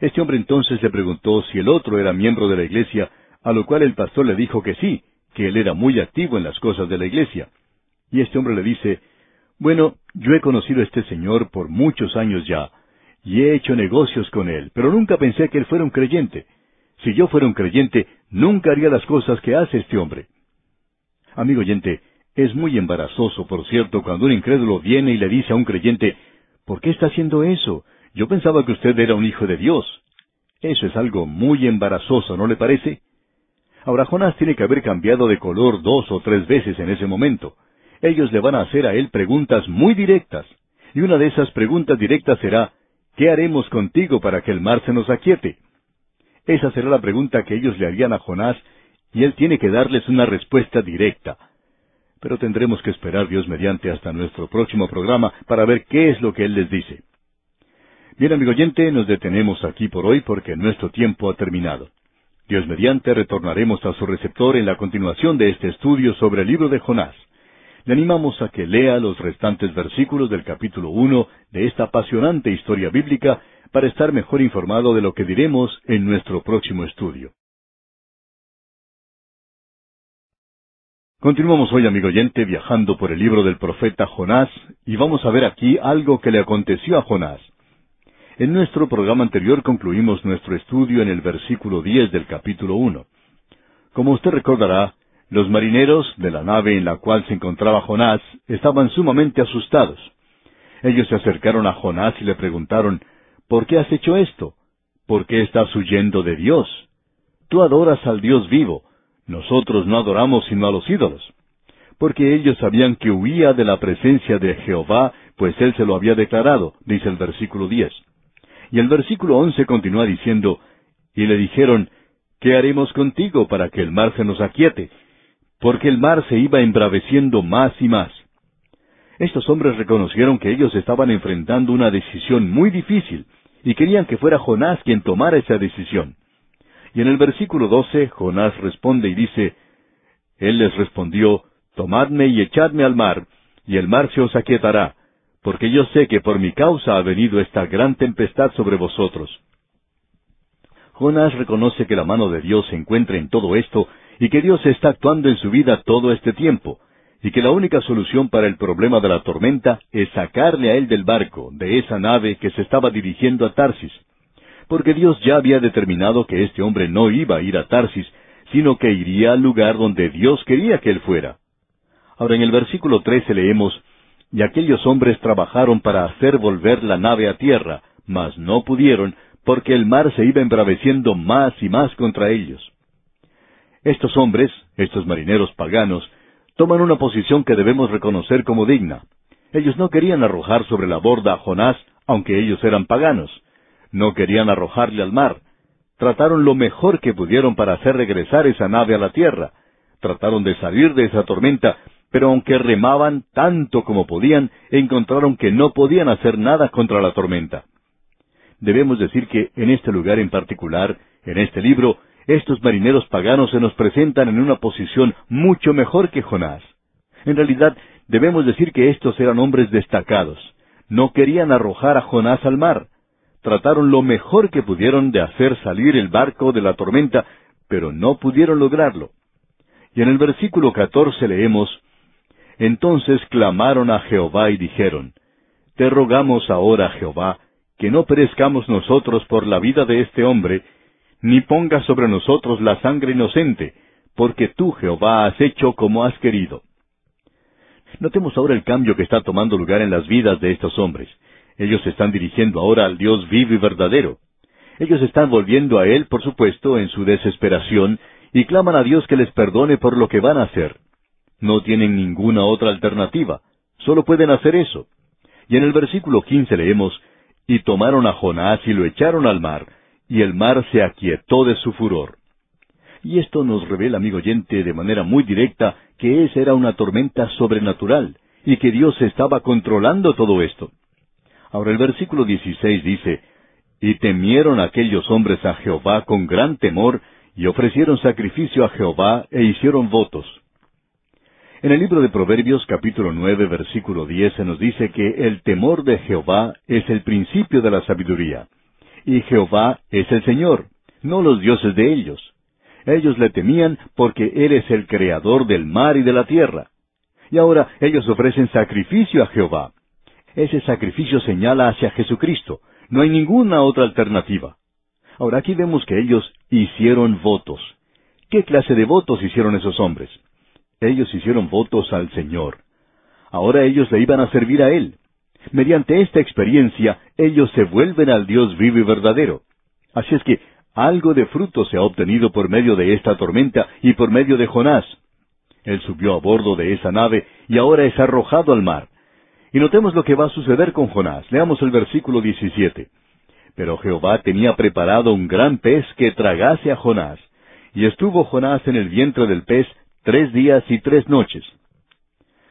Speaker 1: Este hombre entonces le preguntó si el otro era miembro de la iglesia, a lo cual el pastor le dijo que sí, que él era muy activo en las cosas de la iglesia. Y este hombre le dice, Bueno, yo he conocido a este señor por muchos años ya, y he hecho negocios con él, pero nunca pensé que él fuera un creyente. Si yo fuera un creyente, nunca haría las cosas que hace este hombre. Amigo oyente, es muy embarazoso, por cierto, cuando un incrédulo viene y le dice a un creyente, ¿por qué está haciendo eso? Yo pensaba que usted era un hijo de Dios. Eso es algo muy embarazoso, ¿no le parece? Ahora Jonás tiene que haber cambiado de color dos o tres veces en ese momento. Ellos le van a hacer a él preguntas muy directas. Y una de esas preguntas directas será, ¿qué haremos contigo para que el mar se nos aquiete? Esa será la pregunta que ellos le harían a Jonás y él tiene que darles una respuesta directa. Pero tendremos que esperar Dios mediante hasta nuestro próximo programa para ver qué es lo que Él les dice. Bien, amigo oyente, nos detenemos aquí por hoy porque nuestro tiempo ha terminado. Dios mediante retornaremos a su receptor en la continuación de este estudio sobre el libro de Jonás. Le animamos a que lea los restantes versículos del capítulo uno de esta apasionante historia bíblica para estar mejor informado de lo que diremos en nuestro próximo estudio. Continuamos hoy, amigo oyente, viajando por el libro del profeta Jonás, y vamos a ver aquí algo que le aconteció a Jonás. En nuestro programa anterior concluimos nuestro estudio en el versículo diez del capítulo uno. Como usted recordará, los marineros de la nave en la cual se encontraba Jonás estaban sumamente asustados. Ellos se acercaron a Jonás y le preguntaron, ¿Por qué has hecho esto? ¿Por qué estás huyendo de Dios? Tú adoras al Dios vivo, nosotros no adoramos sino a los ídolos. Porque ellos sabían que huía de la presencia de Jehová, pues él se lo había declarado, dice el versículo diez. Y el versículo once continúa diciendo, Y le dijeron, ¿qué haremos contigo para que el mar se nos aquiete? Porque el mar se iba embraveciendo más y más. Estos hombres reconocieron que ellos estaban enfrentando una decisión muy difícil, y querían que fuera Jonás quien tomara esa decisión. Y en el versículo doce, Jonás responde y dice, Él les respondió, Tomadme y echadme al mar, y el mar se os aquietará, porque yo sé que por mi causa ha venido esta gran tempestad sobre vosotros. Jonás reconoce que la mano de Dios se encuentra en todo esto, y que Dios está actuando en su vida todo este tiempo, y que la única solución para el problema de la tormenta es sacarle a él del barco, de esa nave que se estaba dirigiendo a Tarsis porque Dios ya había determinado que este hombre no iba a ir a Tarsis, sino que iría al lugar donde Dios quería que él fuera. Ahora en el versículo 13 leemos, Y aquellos hombres trabajaron para hacer volver la nave a tierra, mas no pudieron, porque el mar se iba embraveciendo más y más contra ellos. Estos hombres, estos marineros paganos, toman una posición que debemos reconocer como digna. Ellos no querían arrojar sobre la borda a Jonás, aunque ellos eran paganos. No querían arrojarle al mar. Trataron lo mejor que pudieron para hacer regresar esa nave a la tierra. Trataron de salir de esa tormenta, pero aunque remaban tanto como podían, encontraron que no podían hacer nada contra la tormenta. Debemos decir que en este lugar en particular, en este libro, estos marineros paganos se nos presentan en una posición mucho mejor que Jonás. En realidad, debemos decir que estos eran hombres destacados. No querían arrojar a Jonás al mar trataron lo mejor que pudieron de hacer salir el barco de la tormenta, pero no pudieron lograrlo. Y en el versículo catorce leemos, Entonces clamaron a Jehová y dijeron, Te rogamos ahora, Jehová, que no perezcamos nosotros por la vida de este hombre, ni pongas sobre nosotros la sangre inocente, porque tú, Jehová, has hecho como has querido. Notemos ahora el cambio que está tomando lugar en las vidas de estos hombres. Ellos se están dirigiendo ahora al Dios vivo y verdadero. Ellos están volviendo a Él, por supuesto, en su desesperación, y claman a Dios que les perdone por lo que van a hacer. No tienen ninguna otra alternativa. Solo pueden hacer eso. Y en el versículo quince leemos, Y tomaron a Jonás y lo echaron al mar, y el mar se aquietó de su furor. Y esto nos revela, amigo oyente, de manera muy directa, que esa era una tormenta sobrenatural, y que Dios estaba controlando todo esto. Ahora el versículo 16 dice, Y temieron aquellos hombres a Jehová con gran temor, y ofrecieron sacrificio a Jehová e hicieron votos. En el libro de Proverbios capítulo nueve versículo diez se nos dice que el temor de Jehová es el principio de la sabiduría. Y Jehová es el Señor, no los dioses de ellos. Ellos le temían porque Él es el creador del mar y de la tierra. Y ahora ellos ofrecen sacrificio a Jehová. Ese sacrificio señala hacia Jesucristo. No hay ninguna otra alternativa. Ahora aquí vemos que ellos hicieron votos. ¿Qué clase de votos hicieron esos hombres? Ellos hicieron votos al Señor. Ahora ellos le iban a servir a Él. Mediante esta experiencia, ellos se vuelven al Dios vivo y verdadero. Así es que algo de fruto se ha obtenido por medio de esta tormenta y por medio de Jonás. Él subió a bordo de esa nave y ahora es arrojado al mar. Y notemos lo que va a suceder con Jonás. Leamos el versículo 17. Pero Jehová tenía preparado un gran pez que tragase a Jonás. Y estuvo Jonás en el vientre del pez tres días y tres noches.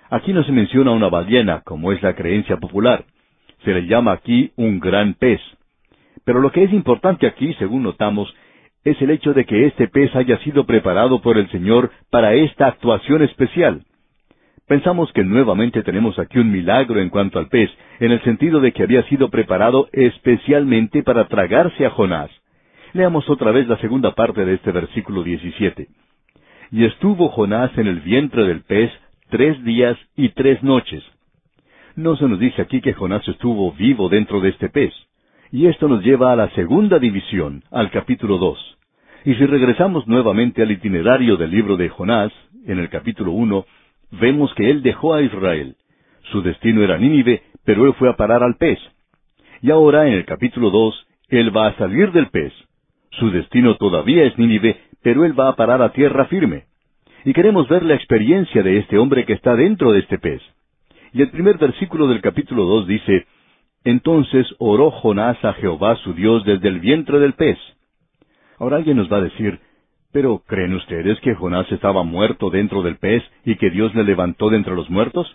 Speaker 1: Aquí no se menciona una ballena, como es la creencia popular. Se le llama aquí un gran pez. Pero lo que es importante aquí, según notamos, es el hecho de que este pez haya sido preparado por el Señor para esta actuación especial. Pensamos que nuevamente tenemos aquí un milagro en cuanto al pez, en el sentido de que había sido preparado especialmente para tragarse a Jonás. Leamos otra vez la segunda parte de este versículo 17. Y estuvo Jonás en el vientre del pez tres días y tres noches. No se nos dice aquí que Jonás estuvo vivo dentro de este pez. Y esto nos lleva a la segunda división, al capítulo dos. Y si regresamos nuevamente al itinerario del libro de Jonás, en el capítulo uno, vemos que él dejó a Israel. Su destino era Nínive, pero él fue a parar al pez. Y ahora, en el capítulo dos, él va a salir del pez. Su destino todavía es Nínive, pero él va a parar a tierra firme. Y queremos ver la experiencia de este hombre que está dentro de este pez. Y el primer versículo del capítulo dos dice, Entonces oró Jonás a Jehová su Dios desde el vientre del pez. Ahora alguien nos va a decir, ¿pero creen ustedes que Jonás estaba muerto dentro del pez y que Dios le levantó de entre los muertos?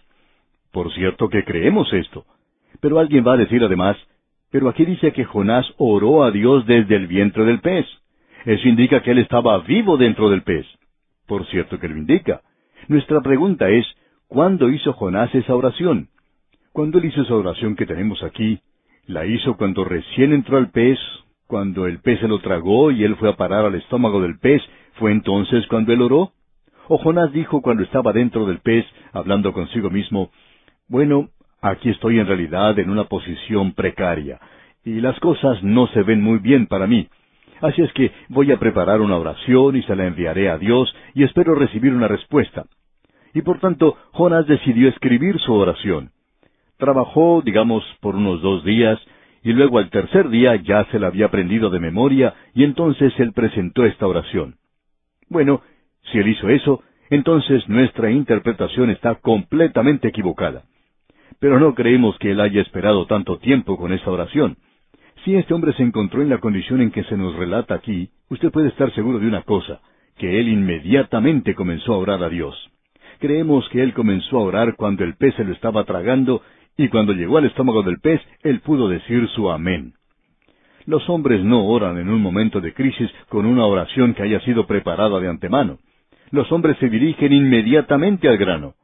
Speaker 1: Por cierto que creemos esto. Pero alguien va a decir además, pero aquí dice que Jonás oró a Dios desde el vientre del pez. Eso indica que él estaba vivo dentro del pez. Por cierto que lo indica. Nuestra pregunta es, ¿cuándo hizo Jonás esa oración? Cuando él hizo esa oración que tenemos aquí, la hizo cuando recién entró al pez, cuando el pez se lo tragó y él fue a parar al estómago del pez, ¿fue entonces cuando él oró? ¿O Jonás dijo cuando estaba dentro del pez, hablando consigo mismo, bueno, aquí estoy en realidad en una posición precaria, y las cosas no se ven muy bien para mí, Así es que voy a preparar una oración y se la enviaré a Dios y espero recibir una respuesta. Y por tanto, Jonás decidió escribir su oración. Trabajó, digamos, por unos dos días, y luego al tercer día ya se la había aprendido de memoria, y entonces él presentó esta oración. Bueno, si él hizo eso, entonces nuestra interpretación está completamente equivocada. Pero no creemos que él haya esperado tanto tiempo con esa oración. Si este hombre se encontró en la condición en que se nos relata aquí, usted puede estar seguro de una cosa, que él inmediatamente comenzó a orar a Dios. Creemos que él comenzó a orar cuando el pez se lo estaba tragando, y cuando llegó al estómago del pez, él pudo decir su amén. Los hombres no oran en un momento de crisis con una oración que haya sido preparada de antemano. Los hombres se dirigen inmediatamente al grano.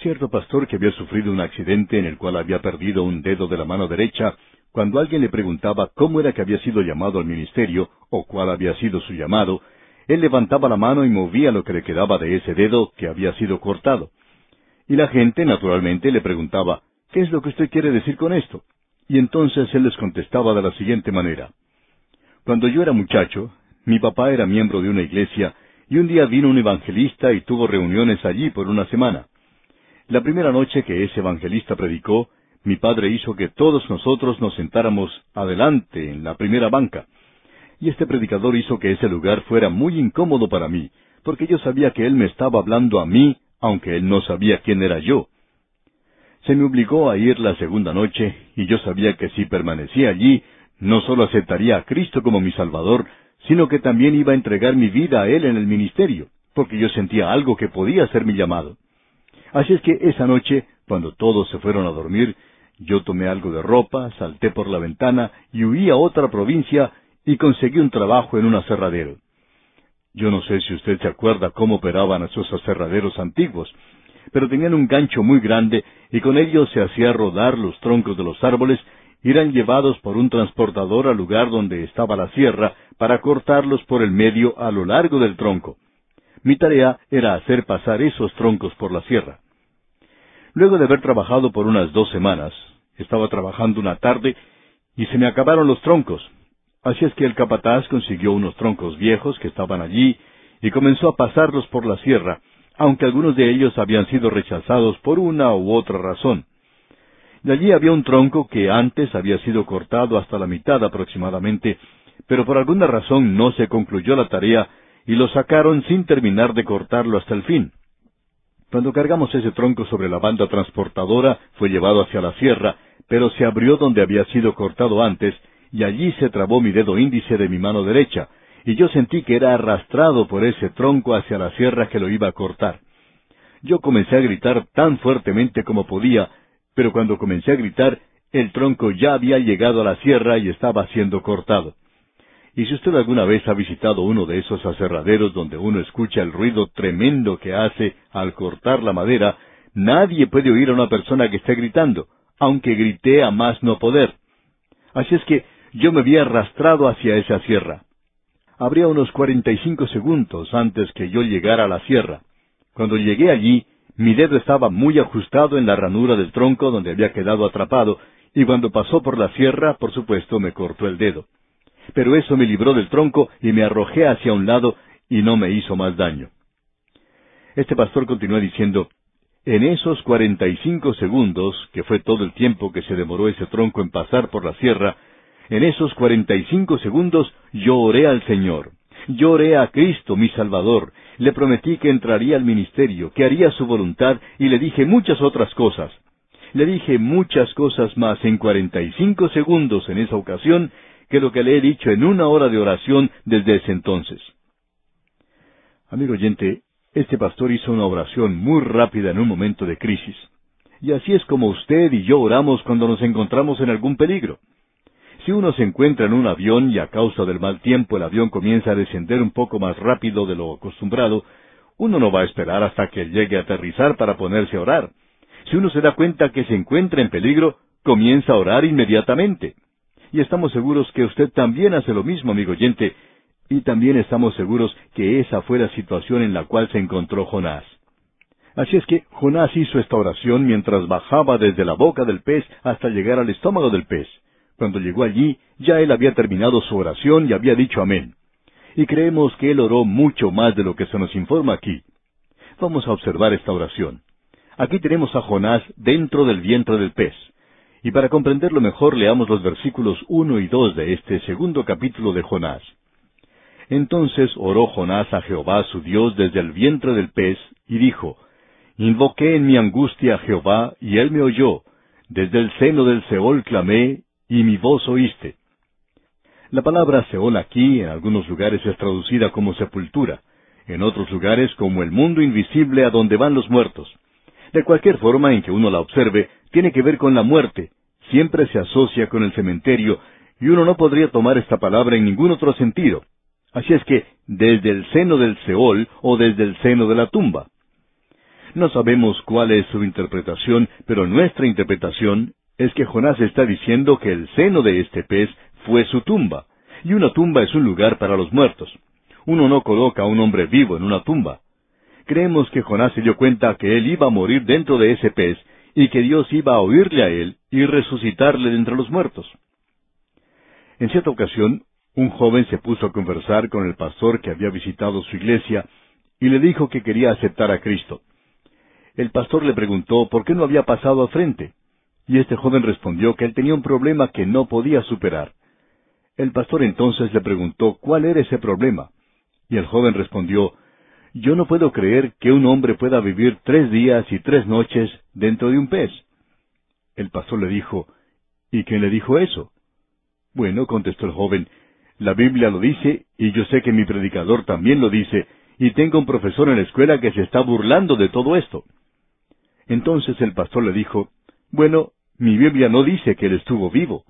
Speaker 1: Cierto pastor que había sufrido un accidente en el cual había perdido un dedo de la mano derecha cuando alguien le preguntaba cómo era que había sido llamado al ministerio o cuál había sido su llamado, él levantaba la mano y movía lo que le quedaba de ese dedo que había sido cortado. Y la gente, naturalmente, le preguntaba, ¿qué es lo que usted quiere decir con esto? Y entonces él les contestaba de la siguiente manera, Cuando yo era muchacho, mi papá era miembro de una iglesia y un día vino un evangelista y tuvo reuniones allí por una semana. La primera noche que ese evangelista predicó, mi padre hizo que todos nosotros nos sentáramos adelante en la primera banca. Y este predicador hizo que ese lugar fuera muy incómodo para mí, porque yo sabía que él me estaba hablando a mí, aunque él no sabía quién era yo. Se me obligó a ir la segunda noche, y yo sabía que si permanecía allí, no solo aceptaría a Cristo como mi Salvador, sino que también iba a entregar mi vida a Él en el ministerio, porque yo sentía algo que podía ser mi llamado. Así es que esa noche, cuando todos se fueron a dormir, yo tomé algo de ropa, salté por la ventana y huí a otra provincia y conseguí un trabajo en un aserradero. Yo no sé si usted se acuerda cómo operaban esos aserraderos antiguos, pero tenían un gancho muy grande y con ello se hacía rodar los troncos de los árboles y eran llevados por un transportador al lugar donde estaba la sierra para cortarlos por el medio a lo largo del tronco. Mi tarea era hacer pasar esos troncos por la sierra. Luego de haber trabajado por unas dos semanas, estaba trabajando una tarde y se me acabaron los troncos. Así es que el capataz consiguió unos troncos viejos que estaban allí y comenzó a pasarlos por la sierra, aunque algunos de ellos habían sido rechazados por una u otra razón. De allí había un tronco que antes había sido cortado hasta la mitad aproximadamente, pero por alguna razón no se concluyó la tarea y lo sacaron sin terminar de cortarlo hasta el fin. Cuando cargamos ese tronco sobre la banda transportadora, fue llevado hacia la sierra, pero se abrió donde había sido cortado antes, y allí se trabó mi dedo índice de mi mano derecha, y yo sentí que era arrastrado por ese tronco hacia la sierra que lo iba a cortar. Yo comencé a gritar tan fuertemente como podía, pero cuando comencé a gritar, el tronco ya había llegado a la sierra y estaba siendo cortado. Y si usted alguna vez ha visitado uno de esos aserraderos donde uno escucha el ruido tremendo que hace al cortar la madera, nadie puede oír a una persona que esté gritando, aunque grité a más no poder. Así es que yo me había arrastrado hacia esa sierra. Habría unos cuarenta y cinco segundos antes que yo llegara a la sierra. Cuando llegué allí, mi dedo estaba muy ajustado en la ranura del tronco donde había quedado atrapado, y cuando pasó por la sierra, por supuesto, me cortó el dedo pero eso me libró del tronco y me arrojé hacia un lado y no me hizo más daño. Este pastor continuó diciendo, en esos cuarenta y cinco segundos, que fue todo el tiempo que se demoró ese tronco en pasar por la sierra, en esos cuarenta y cinco segundos yo oré al Señor. Yo oré a Cristo, mi Salvador. Le prometí que entraría al ministerio, que haría su voluntad, y le dije muchas otras cosas. Le dije muchas cosas más en cuarenta y cinco segundos en esa ocasión, que lo que le he dicho en una hora de oración desde ese entonces. Amigo oyente, este pastor hizo una oración muy rápida en un momento de crisis. Y así es como usted y yo oramos cuando nos encontramos en algún peligro. Si uno se encuentra en un avión y a causa del mal tiempo el avión comienza a descender un poco más rápido de lo acostumbrado, uno no va a esperar hasta que llegue a aterrizar para ponerse a orar. Si uno se da cuenta que se encuentra en peligro, comienza a orar inmediatamente. Y estamos seguros que usted también hace lo mismo, amigo oyente, y también estamos seguros que esa fue la situación en la cual se encontró Jonás. Así es que Jonás hizo esta oración mientras bajaba desde la boca del pez hasta llegar al estómago del pez. Cuando llegó allí, ya él había terminado su oración y había dicho amén. Y creemos que él oró mucho más de lo que se nos informa aquí. Vamos a observar esta oración. Aquí tenemos a Jonás dentro del vientre del pez. Y para comprenderlo mejor leamos los versículos uno y dos de este segundo capítulo de Jonás. Entonces oró Jonás a Jehová su Dios desde el vientre del pez, y dijo, Invoqué en mi angustia a Jehová, y él me oyó. Desde el seno del Seol clamé, y mi voz oíste. La palabra Seol aquí en algunos lugares es traducida como sepultura, en otros lugares como el mundo invisible a donde van los muertos. De cualquier forma en que uno la observe, tiene que ver con la muerte, siempre se asocia con el cementerio, y uno no podría tomar esta palabra en ningún otro sentido. Así es que, desde el seno del Seol o desde el seno de la tumba. No sabemos cuál es su interpretación, pero nuestra interpretación es que Jonás está diciendo que el seno de este pez fue su tumba, y una tumba es un lugar para los muertos. Uno no coloca a un hombre vivo en una tumba. Creemos que Jonás se dio cuenta que él iba a morir dentro de ese pez y que Dios iba a oírle a él y resucitarle de entre los muertos. En cierta ocasión, un joven se puso a conversar con el pastor que había visitado su iglesia y le dijo que quería aceptar a Cristo. El pastor le preguntó por qué no había pasado al frente, y este joven respondió que él tenía un problema que no podía superar. El pastor entonces le preguntó cuál era ese problema, y el joven respondió, Yo no puedo creer que un hombre pueda vivir tres días y tres noches dentro de un pez. El pastor le dijo, ¿Y quién le dijo eso? Bueno, contestó el joven, la Biblia lo dice, y yo sé que mi predicador también lo dice, y tengo un profesor en la escuela que se está burlando de todo esto. Entonces el pastor le dijo, Bueno, mi Biblia no dice que él estuvo vivo.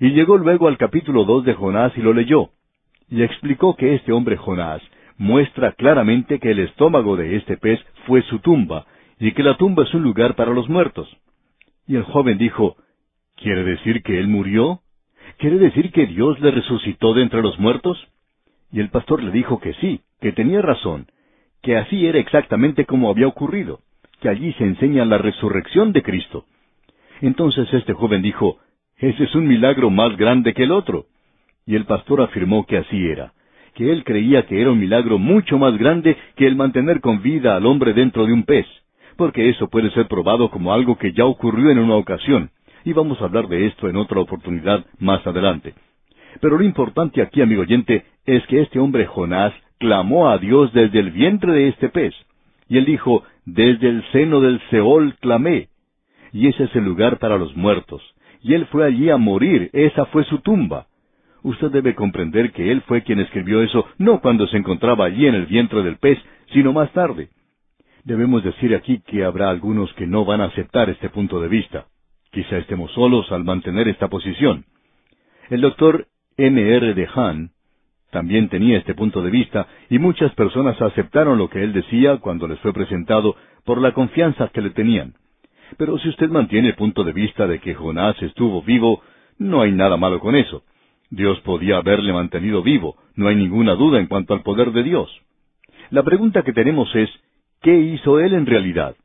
Speaker 1: Y llegó luego al capítulo dos de Jonás y lo leyó, y explicó que este hombre Jonás muestra claramente que el estómago de este pez fue su tumba, y que la tumba es un lugar para los muertos. Y el joven dijo, ¿Quiere decir que él murió? ¿Quiere decir que Dios le resucitó de entre los muertos? Y el pastor le dijo que sí, que tenía razón, que así era exactamente como había ocurrido, que allí se enseña la resurrección de Cristo. Entonces este joven dijo, ese es un milagro más grande que el otro. Y el pastor afirmó que así era, que él creía que era un milagro mucho más grande que el mantener con vida al hombre dentro de un pez, porque eso puede ser probado como algo que ya ocurrió en una ocasión, y vamos a hablar de esto en otra oportunidad más adelante. Pero lo importante aquí, amigo oyente, es que este hombre Jonás clamó a Dios desde el vientre de este pez. Y él dijo, desde el seno del Seol clamé. Y ese es el lugar para los muertos. Y él fue allí a morir, esa fue su tumba. Usted debe comprender que él fue quien escribió eso, no cuando se encontraba allí en el vientre del pez, sino más tarde. Debemos decir aquí que habrá algunos que no van a aceptar este punto de vista. Quizá estemos solos al mantener esta posición. El doctor M. R. de Hahn también tenía este punto de vista y muchas personas aceptaron lo que él decía cuando les fue presentado por la confianza que le tenían. Pero si usted mantiene el punto de vista de que Jonás estuvo vivo, no hay nada malo con eso. Dios podía haberle mantenido vivo, no hay ninguna duda en cuanto al poder de Dios. La pregunta que tenemos es, ¿qué hizo él en realidad?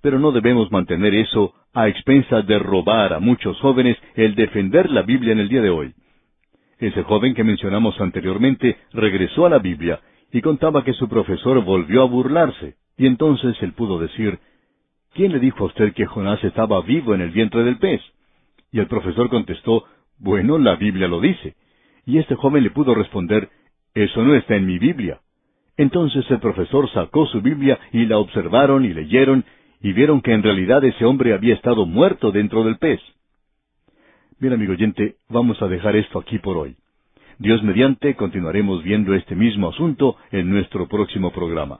Speaker 1: Pero no debemos mantener eso a expensas de robar a muchos jóvenes el defender la Biblia en el día de hoy. Ese joven que mencionamos anteriormente regresó a la Biblia y contaba que su profesor volvió a burlarse, y entonces él pudo decir, ¿Quién le dijo a usted que Jonás estaba vivo en el vientre del pez? Y el profesor contestó, Bueno, la Biblia lo dice. Y este joven le pudo responder, Eso no está en mi Biblia. Entonces el profesor sacó su Biblia y la observaron y leyeron y vieron que en realidad ese hombre había estado muerto dentro del pez. Bien, amigo oyente, vamos a dejar esto aquí por hoy. Dios mediante continuaremos viendo este mismo asunto en nuestro próximo programa.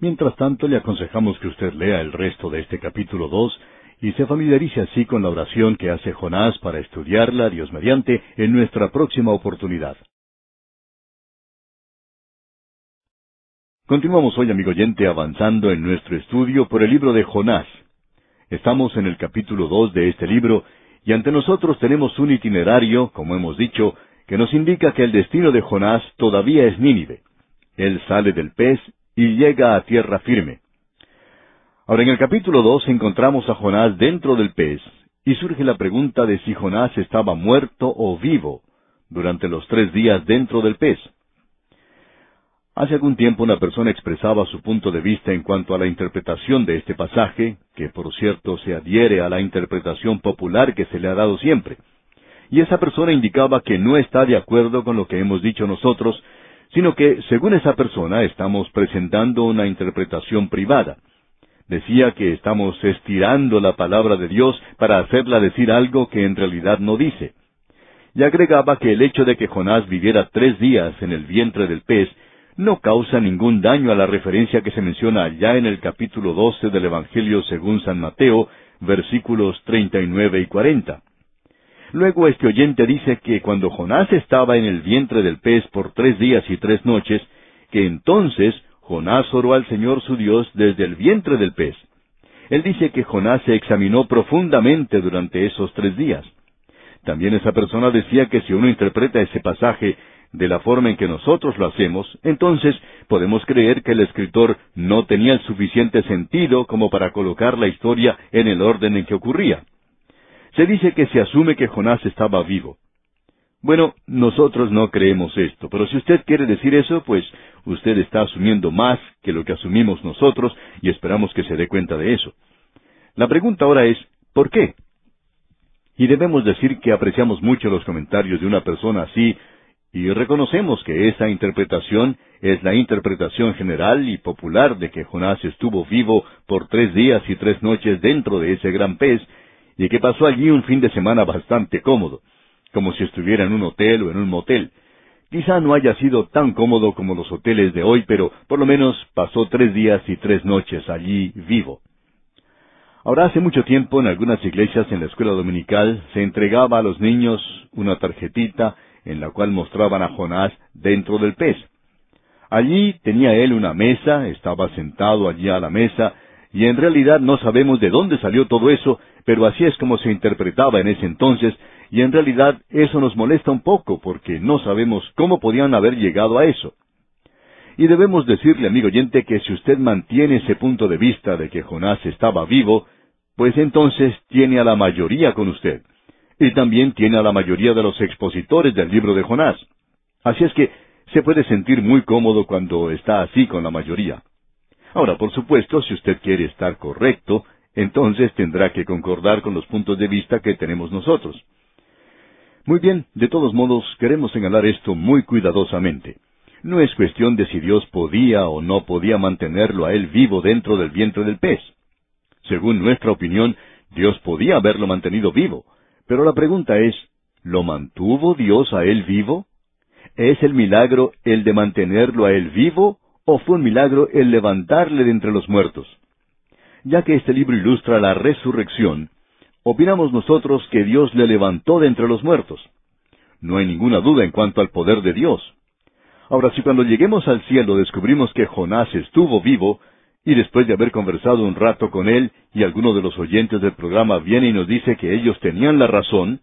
Speaker 1: Mientras tanto, le aconsejamos que usted lea el resto de este capítulo 2 y se familiarice así con la oración que hace Jonás para estudiarla, Dios mediante, en nuestra próxima oportunidad. Continuamos hoy, amigo oyente, avanzando en nuestro estudio por el libro de Jonás. Estamos en el capítulo dos de este libro, y ante nosotros tenemos un itinerario, como hemos dicho, que nos indica que el destino de Jonás todavía es Nínive. Él sale del pez y llega a tierra firme. Ahora, en el capítulo dos encontramos a Jonás dentro del pez, y surge la pregunta de si Jonás estaba muerto o vivo durante los tres días dentro del pez. Hace algún tiempo una persona expresaba su punto de vista en cuanto a la interpretación de este pasaje, que por cierto se adhiere a la interpretación popular que se le ha dado siempre. Y esa persona indicaba que no está de acuerdo con lo que hemos dicho nosotros, sino que, según esa persona, estamos presentando una interpretación privada. Decía que estamos estirando la palabra de Dios para hacerla decir algo que en realidad no dice. Y agregaba que el hecho de que Jonás viviera tres días en el vientre del pez no causa ningún daño a la referencia que se menciona allá en el capítulo 12 del Evangelio según San Mateo, versículos 39 y 40. Luego este oyente dice que cuando Jonás estaba en el vientre del pez por tres días y tres noches, que entonces Jonás oró al Señor su Dios desde el vientre del pez. Él dice que Jonás se examinó profundamente durante esos tres días. También esa persona decía que si uno interpreta ese pasaje de la forma en que nosotros lo hacemos, entonces podemos creer que el escritor no tenía el suficiente sentido como para colocar la historia en el orden en que ocurría. Se dice que se asume que Jonás estaba vivo. Bueno, nosotros no creemos esto, pero si usted quiere decir eso, pues usted está asumiendo más que lo que asumimos nosotros y esperamos que se dé cuenta de eso. La pregunta ahora es, ¿por qué? Y debemos decir que apreciamos mucho los comentarios de una persona así y reconocemos que esa interpretación es la interpretación general y popular de que Jonás estuvo vivo por tres días y tres noches dentro de ese gran pez y que pasó allí un fin de semana bastante cómodo, como si estuviera en un hotel o en un motel. Quizá no haya sido tan cómodo como los hoteles de hoy, pero por lo menos pasó tres días y tres noches allí vivo. Ahora hace mucho tiempo en algunas iglesias en la escuela dominical se entregaba a los niños una tarjetita en la cual mostraban a Jonás dentro del pez. Allí tenía él una mesa, estaba sentado allí a la mesa, y en realidad no sabemos de dónde salió todo eso, pero así es como se interpretaba en ese entonces, y en realidad eso nos molesta un poco, porque no sabemos cómo podían haber llegado a eso. Y debemos decirle, amigo oyente, que si usted mantiene ese punto de vista de que Jonás estaba vivo, pues entonces tiene a la mayoría con usted y también tiene a la mayoría de los expositores del libro de Jonás. Así es que se puede sentir muy cómodo cuando está así con la mayoría. Ahora, por supuesto, si usted quiere estar correcto, entonces tendrá que concordar con los puntos de vista que tenemos nosotros. Muy bien, de todos modos, queremos señalar esto muy cuidadosamente. No es cuestión de si Dios podía o no podía mantenerlo a él vivo dentro del vientre del pez. Según nuestra opinión, Dios podía haberlo mantenido vivo, pero la pregunta es, ¿lo mantuvo Dios a él vivo? ¿Es el milagro el de mantenerlo a él vivo o fue un milagro el levantarle de entre los muertos? Ya que este libro ilustra la resurrección, opinamos nosotros que Dios le levantó de entre los muertos. No hay ninguna duda en cuanto al poder de Dios. Ahora, si cuando lleguemos al cielo descubrimos que Jonás estuvo vivo, y después de haber conversado un rato con él y alguno de los oyentes del programa viene y nos dice que ellos tenían la razón,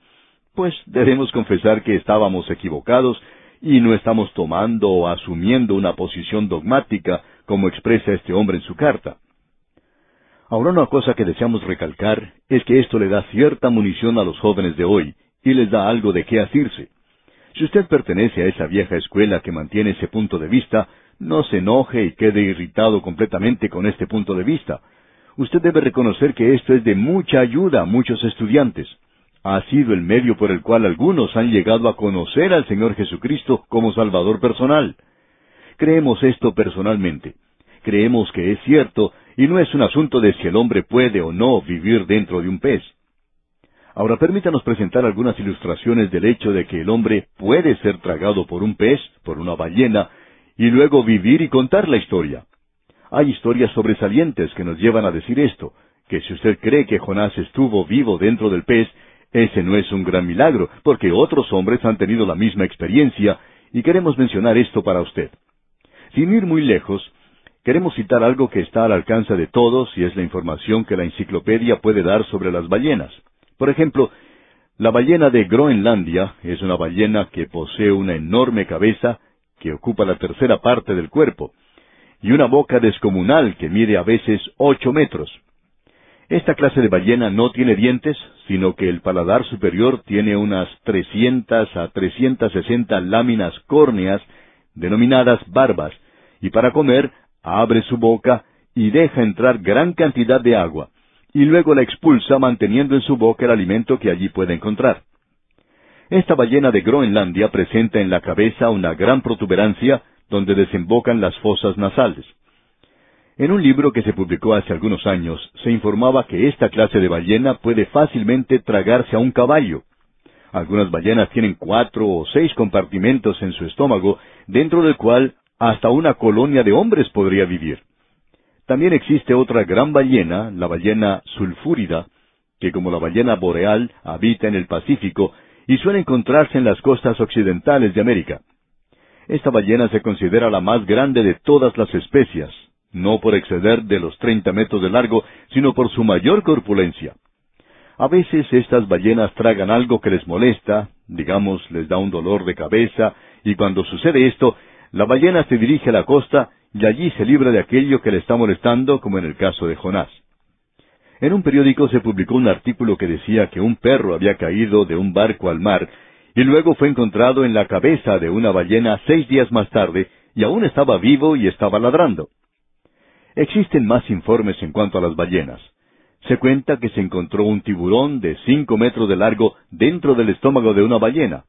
Speaker 1: pues debemos confesar que estábamos equivocados y no estamos tomando o asumiendo una posición dogmática como expresa este hombre en su carta. Ahora una cosa que deseamos recalcar es que esto le da cierta munición a los jóvenes de hoy y les da algo de qué asirse. Si usted pertenece a esa vieja escuela que mantiene ese punto de vista, no se enoje y quede irritado completamente con este punto de vista. Usted debe reconocer que esto es de mucha ayuda a muchos estudiantes. Ha sido el medio por el cual algunos han llegado a conocer al Señor Jesucristo como Salvador personal. Creemos esto personalmente. Creemos que es cierto y no es un asunto de si el hombre puede o no vivir dentro de un pez. Ahora permítanos presentar algunas ilustraciones del hecho de que el hombre puede ser tragado por un pez, por una ballena, y luego vivir y contar la historia. Hay historias sobresalientes que nos llevan a decir esto, que si usted cree que Jonás estuvo vivo dentro del pez, ese no es un gran milagro, porque otros hombres han tenido la misma experiencia, y queremos mencionar esto para usted. Sin ir muy lejos, queremos citar algo que está al alcance de todos y es la información que la enciclopedia puede dar sobre las ballenas. Por ejemplo, la ballena de Groenlandia es una ballena que posee una enorme cabeza que ocupa la tercera parte del cuerpo, y una boca descomunal que mide a veces ocho metros. Esta clase de ballena no tiene dientes, sino que el paladar superior tiene unas trescientas a trescientas sesenta láminas córneas, denominadas barbas, y para comer abre su boca y deja entrar gran cantidad de agua, y luego la expulsa manteniendo en su boca el alimento que allí puede encontrar. Esta ballena de Groenlandia presenta en la cabeza una gran protuberancia donde desembocan las fosas nasales. En un libro que se publicó hace algunos años, se informaba que esta clase de ballena puede fácilmente tragarse a un caballo. Algunas ballenas tienen cuatro o seis compartimentos en su estómago, dentro del cual hasta una colonia de hombres podría vivir. También existe otra gran ballena, la ballena sulfúrida, que como la ballena boreal habita en el Pacífico y suele encontrarse en las costas occidentales de América. Esta ballena se considera la más grande de todas las especies, no por exceder de los treinta metros de largo, sino por su mayor corpulencia. A veces estas ballenas tragan algo que les molesta, digamos les da un dolor de cabeza, y cuando sucede esto, la ballena se dirige a la costa y allí se libra de aquello que le está molestando, como en el caso de Jonás. En un periódico se publicó un artículo que decía que un perro había caído de un barco al mar y luego fue encontrado en la cabeza de una ballena seis días más tarde, y aún estaba vivo y estaba ladrando. Existen más informes en cuanto a las ballenas. Se cuenta que se encontró un tiburón de cinco metros de largo dentro del estómago de una ballena.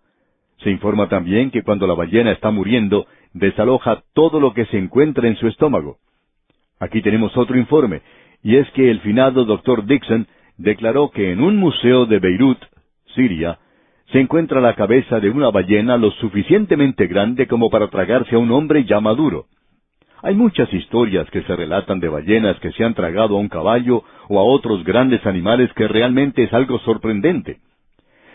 Speaker 1: Se informa también que cuando la ballena está muriendo, desaloja todo lo que se encuentra en su estómago. Aquí tenemos otro informe, y es que el finado doctor Dixon declaró que en un museo de Beirut, Siria, se encuentra la cabeza de una ballena lo suficientemente grande como para tragarse a un hombre ya maduro. Hay muchas historias que se relatan de ballenas que se han tragado a un caballo o a otros grandes animales que realmente es algo sorprendente.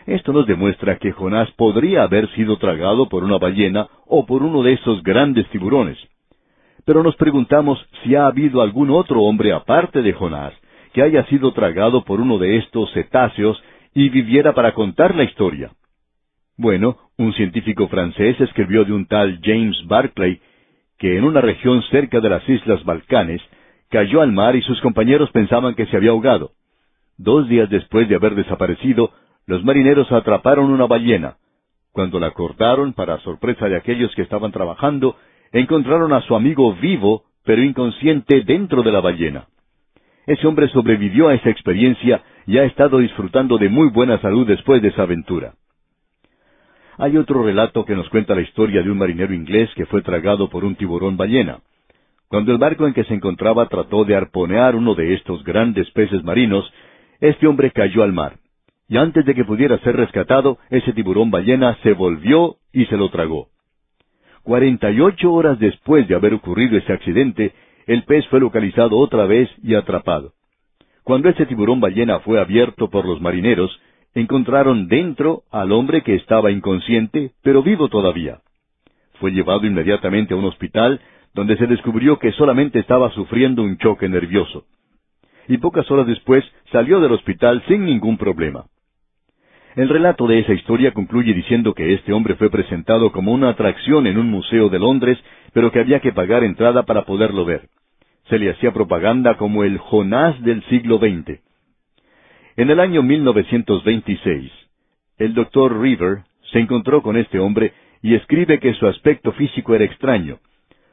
Speaker 1: Esto nos demuestra que Jonás podría haber sido tragado por una ballena o por uno de esos grandes tiburones. Pero nos preguntamos si ha habido algún otro hombre aparte de Jonás que haya sido tragado por uno de estos cetáceos y viviera para contar la historia. Bueno, un científico francés escribió de un tal James Barclay que en una región cerca de las Islas Balcanes cayó al mar y sus compañeros pensaban que se había ahogado. Dos días después de haber desaparecido, los marineros atraparon una ballena. Cuando la cortaron, para sorpresa de aquellos que estaban trabajando, encontraron a su amigo vivo, pero inconsciente dentro de la ballena. Ese hombre sobrevivió a esa experiencia y ha estado disfrutando de muy buena salud después de esa aventura. Hay otro relato que nos cuenta la historia de un marinero inglés que fue tragado por un tiburón ballena. Cuando el barco en que se encontraba trató de arponear uno de estos grandes peces marinos, este hombre cayó al mar. Y antes de que pudiera ser rescatado, ese tiburón ballena se volvió y se lo tragó. Cuarenta y ocho horas después de haber ocurrido ese accidente, el pez fue localizado otra vez y atrapado. Cuando ese tiburón ballena fue abierto por los marineros, encontraron dentro al hombre que estaba inconsciente, pero vivo todavía. Fue llevado inmediatamente a un hospital donde se descubrió que solamente estaba sufriendo un choque nervioso. Y pocas horas después salió del hospital sin ningún problema. El relato de esa historia concluye diciendo que este hombre fue presentado como una atracción en un museo de Londres, pero que había que pagar entrada para poderlo ver se le hacía propaganda como el Jonás del siglo XX. En el año 1926, el doctor River se encontró con este hombre y escribe que su aspecto físico era extraño.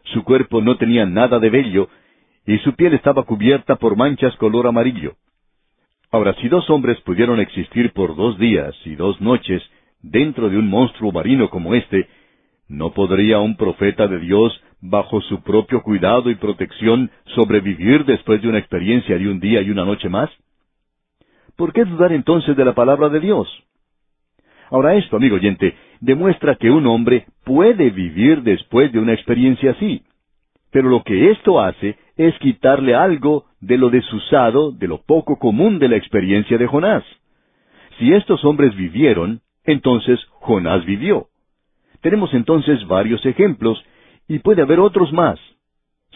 Speaker 1: Su cuerpo no tenía nada de vello y su piel estaba cubierta por manchas color amarillo. Ahora, si dos hombres pudieron existir por dos días y dos noches dentro de un monstruo marino como este, ¿no podría un profeta de Dios bajo su propio cuidado y protección, sobrevivir después de una experiencia de un día y una noche más? ¿Por qué dudar entonces de la palabra de Dios? Ahora esto, amigo oyente, demuestra que un hombre puede vivir después de una experiencia así. Pero lo que esto hace es quitarle algo de lo desusado, de lo poco común de la experiencia de Jonás. Si estos hombres vivieron, entonces Jonás vivió. Tenemos entonces varios ejemplos y puede haber otros más.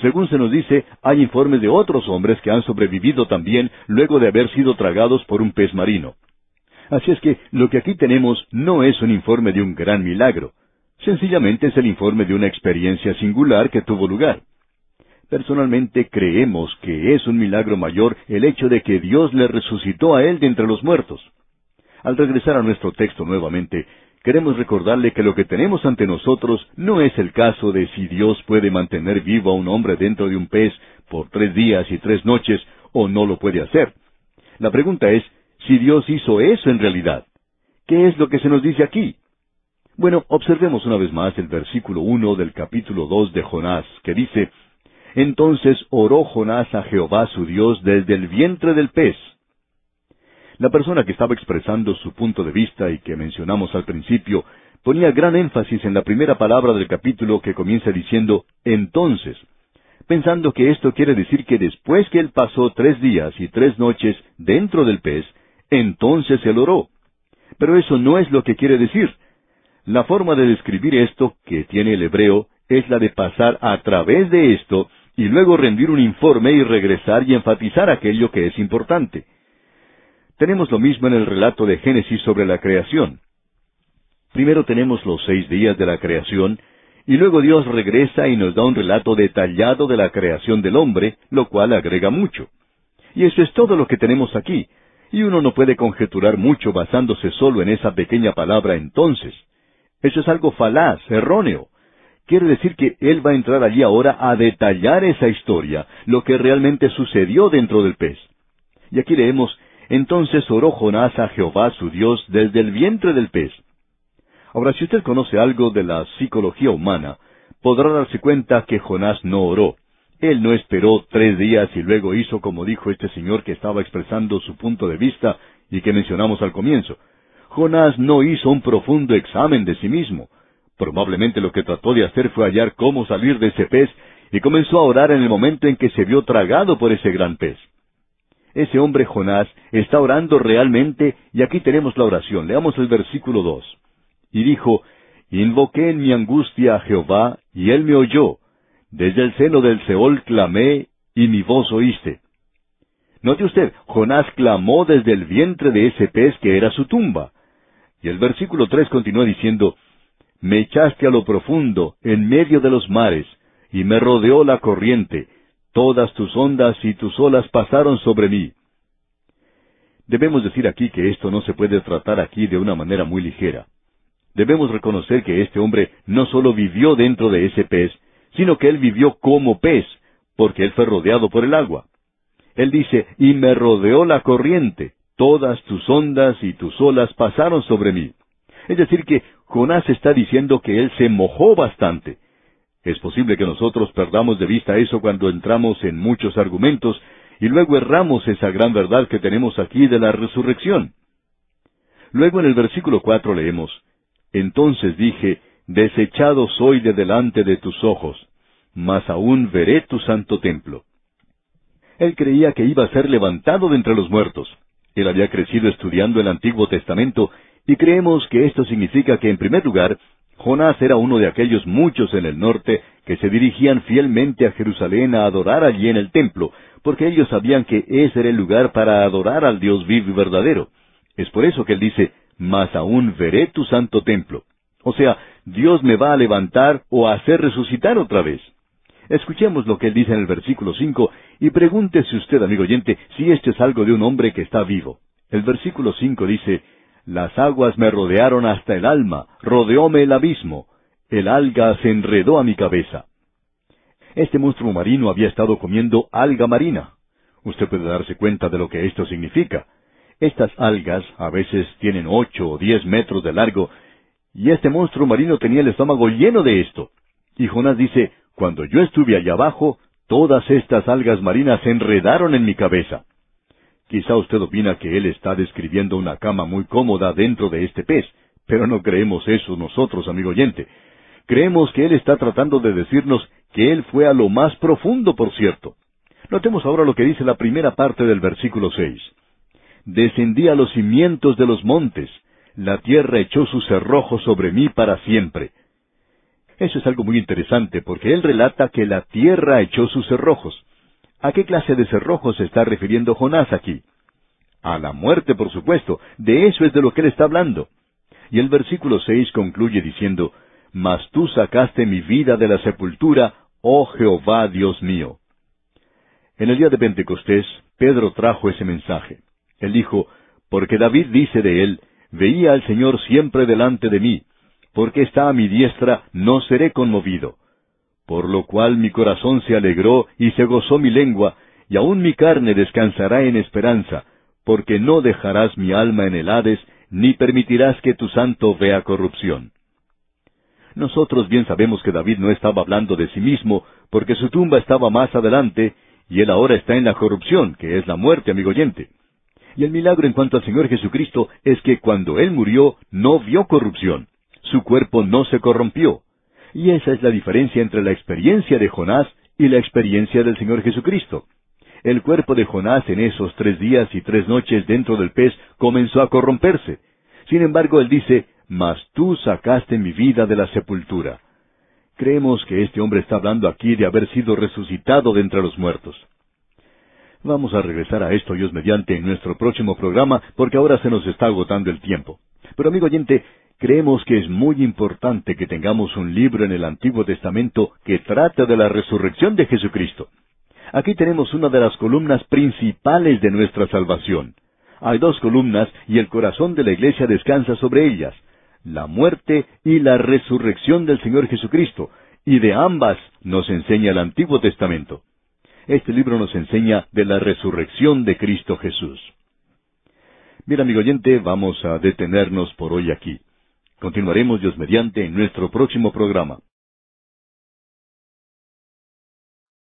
Speaker 1: Según se nos dice, hay informes de otros hombres que han sobrevivido también luego de haber sido tragados por un pez marino. Así es que lo que aquí tenemos no es un informe de un gran milagro, sencillamente es el informe de una experiencia singular que tuvo lugar. Personalmente creemos que es un milagro mayor el hecho de que Dios le resucitó a él de entre los muertos. Al regresar a nuestro texto nuevamente, queremos recordarle que lo que tenemos ante nosotros no es el caso de si Dios puede mantener vivo a un hombre dentro de un pez por tres días y tres noches o no lo puede hacer. La pregunta es si Dios hizo eso en realidad. ¿Qué es lo que se nos dice aquí? Bueno, observemos una vez más el versículo uno del capítulo dos de Jonás, que dice Entonces oró Jonás a Jehová su Dios desde el vientre del pez. La persona que estaba expresando su punto de vista y que mencionamos al principio ponía gran énfasis en la primera palabra del capítulo que comienza diciendo entonces, pensando que esto quiere decir que después que él pasó tres días y tres noches dentro del pez, entonces él oró. Pero eso no es lo que quiere decir. La forma de describir esto que tiene el hebreo es la de pasar a través de esto y luego rendir un informe y regresar y enfatizar aquello que es importante. Tenemos lo mismo en el relato de Génesis sobre la creación. Primero tenemos los seis días de la creación, y luego Dios regresa y nos da un relato detallado de la creación del hombre, lo cual agrega mucho. Y eso es todo lo que tenemos aquí. Y uno no puede conjeturar mucho basándose solo en esa pequeña palabra entonces. Eso es algo falaz, erróneo. Quiere decir que él va a entrar allí ahora a detallar esa historia, lo que realmente sucedió dentro del pez. Y aquí leemos, entonces oró Jonás a Jehová su Dios desde el vientre del pez. Ahora, si usted conoce algo de la psicología humana, podrá darse cuenta que Jonás no oró. Él no esperó tres días y luego hizo como dijo este señor que estaba expresando su punto de vista y que mencionamos al comienzo. Jonás no hizo un profundo examen de sí mismo. Probablemente lo que trató de hacer fue hallar cómo salir de ese pez y comenzó a orar en el momento en que se vio tragado por ese gran pez. Ese hombre Jonás está orando realmente y aquí tenemos la oración. Leamos el versículo dos. Y dijo, Invoqué en mi angustia a Jehová y él me oyó. Desde el seno del Seol clamé y mi voz oíste. Note usted, Jonás clamó desde el vientre de ese pez que era su tumba. Y el versículo tres continúa diciendo, Me echaste a lo profundo, en medio de los mares, y me rodeó la corriente, todas tus ondas y tus olas pasaron sobre mí. Debemos decir aquí que esto no se puede tratar aquí de una manera muy ligera. Debemos reconocer que este hombre no solo vivió dentro de ese pez, sino que él vivió como pez, porque él fue rodeado por el agua. Él dice, y me rodeó la corriente, todas tus ondas y tus olas pasaron sobre mí. Es decir, que Jonás está diciendo que él se mojó bastante. Es posible que nosotros perdamos de vista eso cuando entramos en muchos argumentos y luego erramos esa gran verdad que tenemos aquí de la resurrección. Luego en el versículo cuatro leemos, Entonces dije, Desechado soy de delante de tus ojos, mas aún veré tu santo templo. Él creía que iba a ser levantado de entre los muertos. Él había crecido estudiando el Antiguo Testamento y creemos que esto significa que, en primer lugar, Jonás era uno de aquellos muchos en el norte que se dirigían fielmente a Jerusalén a adorar allí en el templo, porque ellos sabían que ese era el lugar para adorar al Dios vivo y verdadero. Es por eso que él dice, Mas aún veré tu santo templo. O sea, Dios me va a levantar o a hacer resucitar otra vez. Escuchemos lo que él dice en el versículo cinco y pregúntese usted, amigo oyente, si esto es algo de un hombre que está vivo. El versículo cinco dice, Las aguas me rodearon hasta el alma, rodeóme el abismo, el alga se enredó a mi cabeza. Este monstruo marino había estado comiendo alga marina. Usted puede darse cuenta de lo que esto significa. Estas algas a veces tienen ocho o diez metros de largo, y este monstruo marino tenía el estómago lleno de esto. Y Jonás dice, cuando yo estuve allá abajo, todas estas algas marinas se enredaron en mi cabeza. Quizá usted opina que él está describiendo una cama muy cómoda dentro de este pez, pero no creemos eso nosotros, amigo oyente. Creemos que él está tratando de decirnos que él fue a lo más profundo, por cierto. Notemos ahora lo que dice la primera parte del versículo seis. Descendí a los cimientos de los montes, la tierra echó su cerrojo sobre mí para siempre. Eso es algo muy interesante porque él relata que la tierra echó sus cerrojos. ¿A qué clase de cerrojos se está refiriendo Jonás aquí? A la muerte, por supuesto. De eso es de lo que él está hablando. Y el versículo seis concluye diciendo, Mas tú sacaste mi vida de la sepultura, oh Jehová Dios mío. En el día de Pentecostés, Pedro trajo ese mensaje. Él dijo, Porque David dice de él, Veía al Señor siempre delante de mí, porque está a mi diestra, no seré conmovido. Por lo cual mi corazón se alegró y se gozó mi lengua, y aun mi carne descansará en esperanza, porque no dejarás mi alma en el Hades, ni permitirás que tu santo vea corrupción. Nosotros bien sabemos que David no estaba hablando de sí mismo, porque su tumba estaba más adelante, y él ahora está en la corrupción, que es la muerte, amigo oyente. Y el milagro en cuanto al Señor Jesucristo es que cuando Él murió no vio corrupción su cuerpo no se corrompió. Y esa es la diferencia entre la experiencia de Jonás y la experiencia del Señor Jesucristo. El cuerpo de Jonás en esos tres días y tres noches dentro del pez comenzó a corromperse. Sin embargo, él dice, Mas tú sacaste mi vida de la sepultura. Creemos que este hombre está hablando aquí de haber sido resucitado de entre los muertos. Vamos a regresar a esto, Dios mediante, en nuestro próximo programa, porque ahora se nos está agotando el tiempo. Pero amigo oyente, Creemos que es muy importante que tengamos un libro en el Antiguo Testamento que trata de la resurrección de Jesucristo. Aquí tenemos una de las columnas principales de nuestra salvación. Hay dos columnas y el corazón de la iglesia descansa sobre ellas. La muerte y la resurrección del Señor Jesucristo. Y de ambas nos enseña el Antiguo Testamento. Este libro nos enseña de la resurrección de Cristo Jesús. Bien, amigo oyente, vamos a detenernos por hoy aquí. Continuaremos Dios mediante en nuestro próximo programa.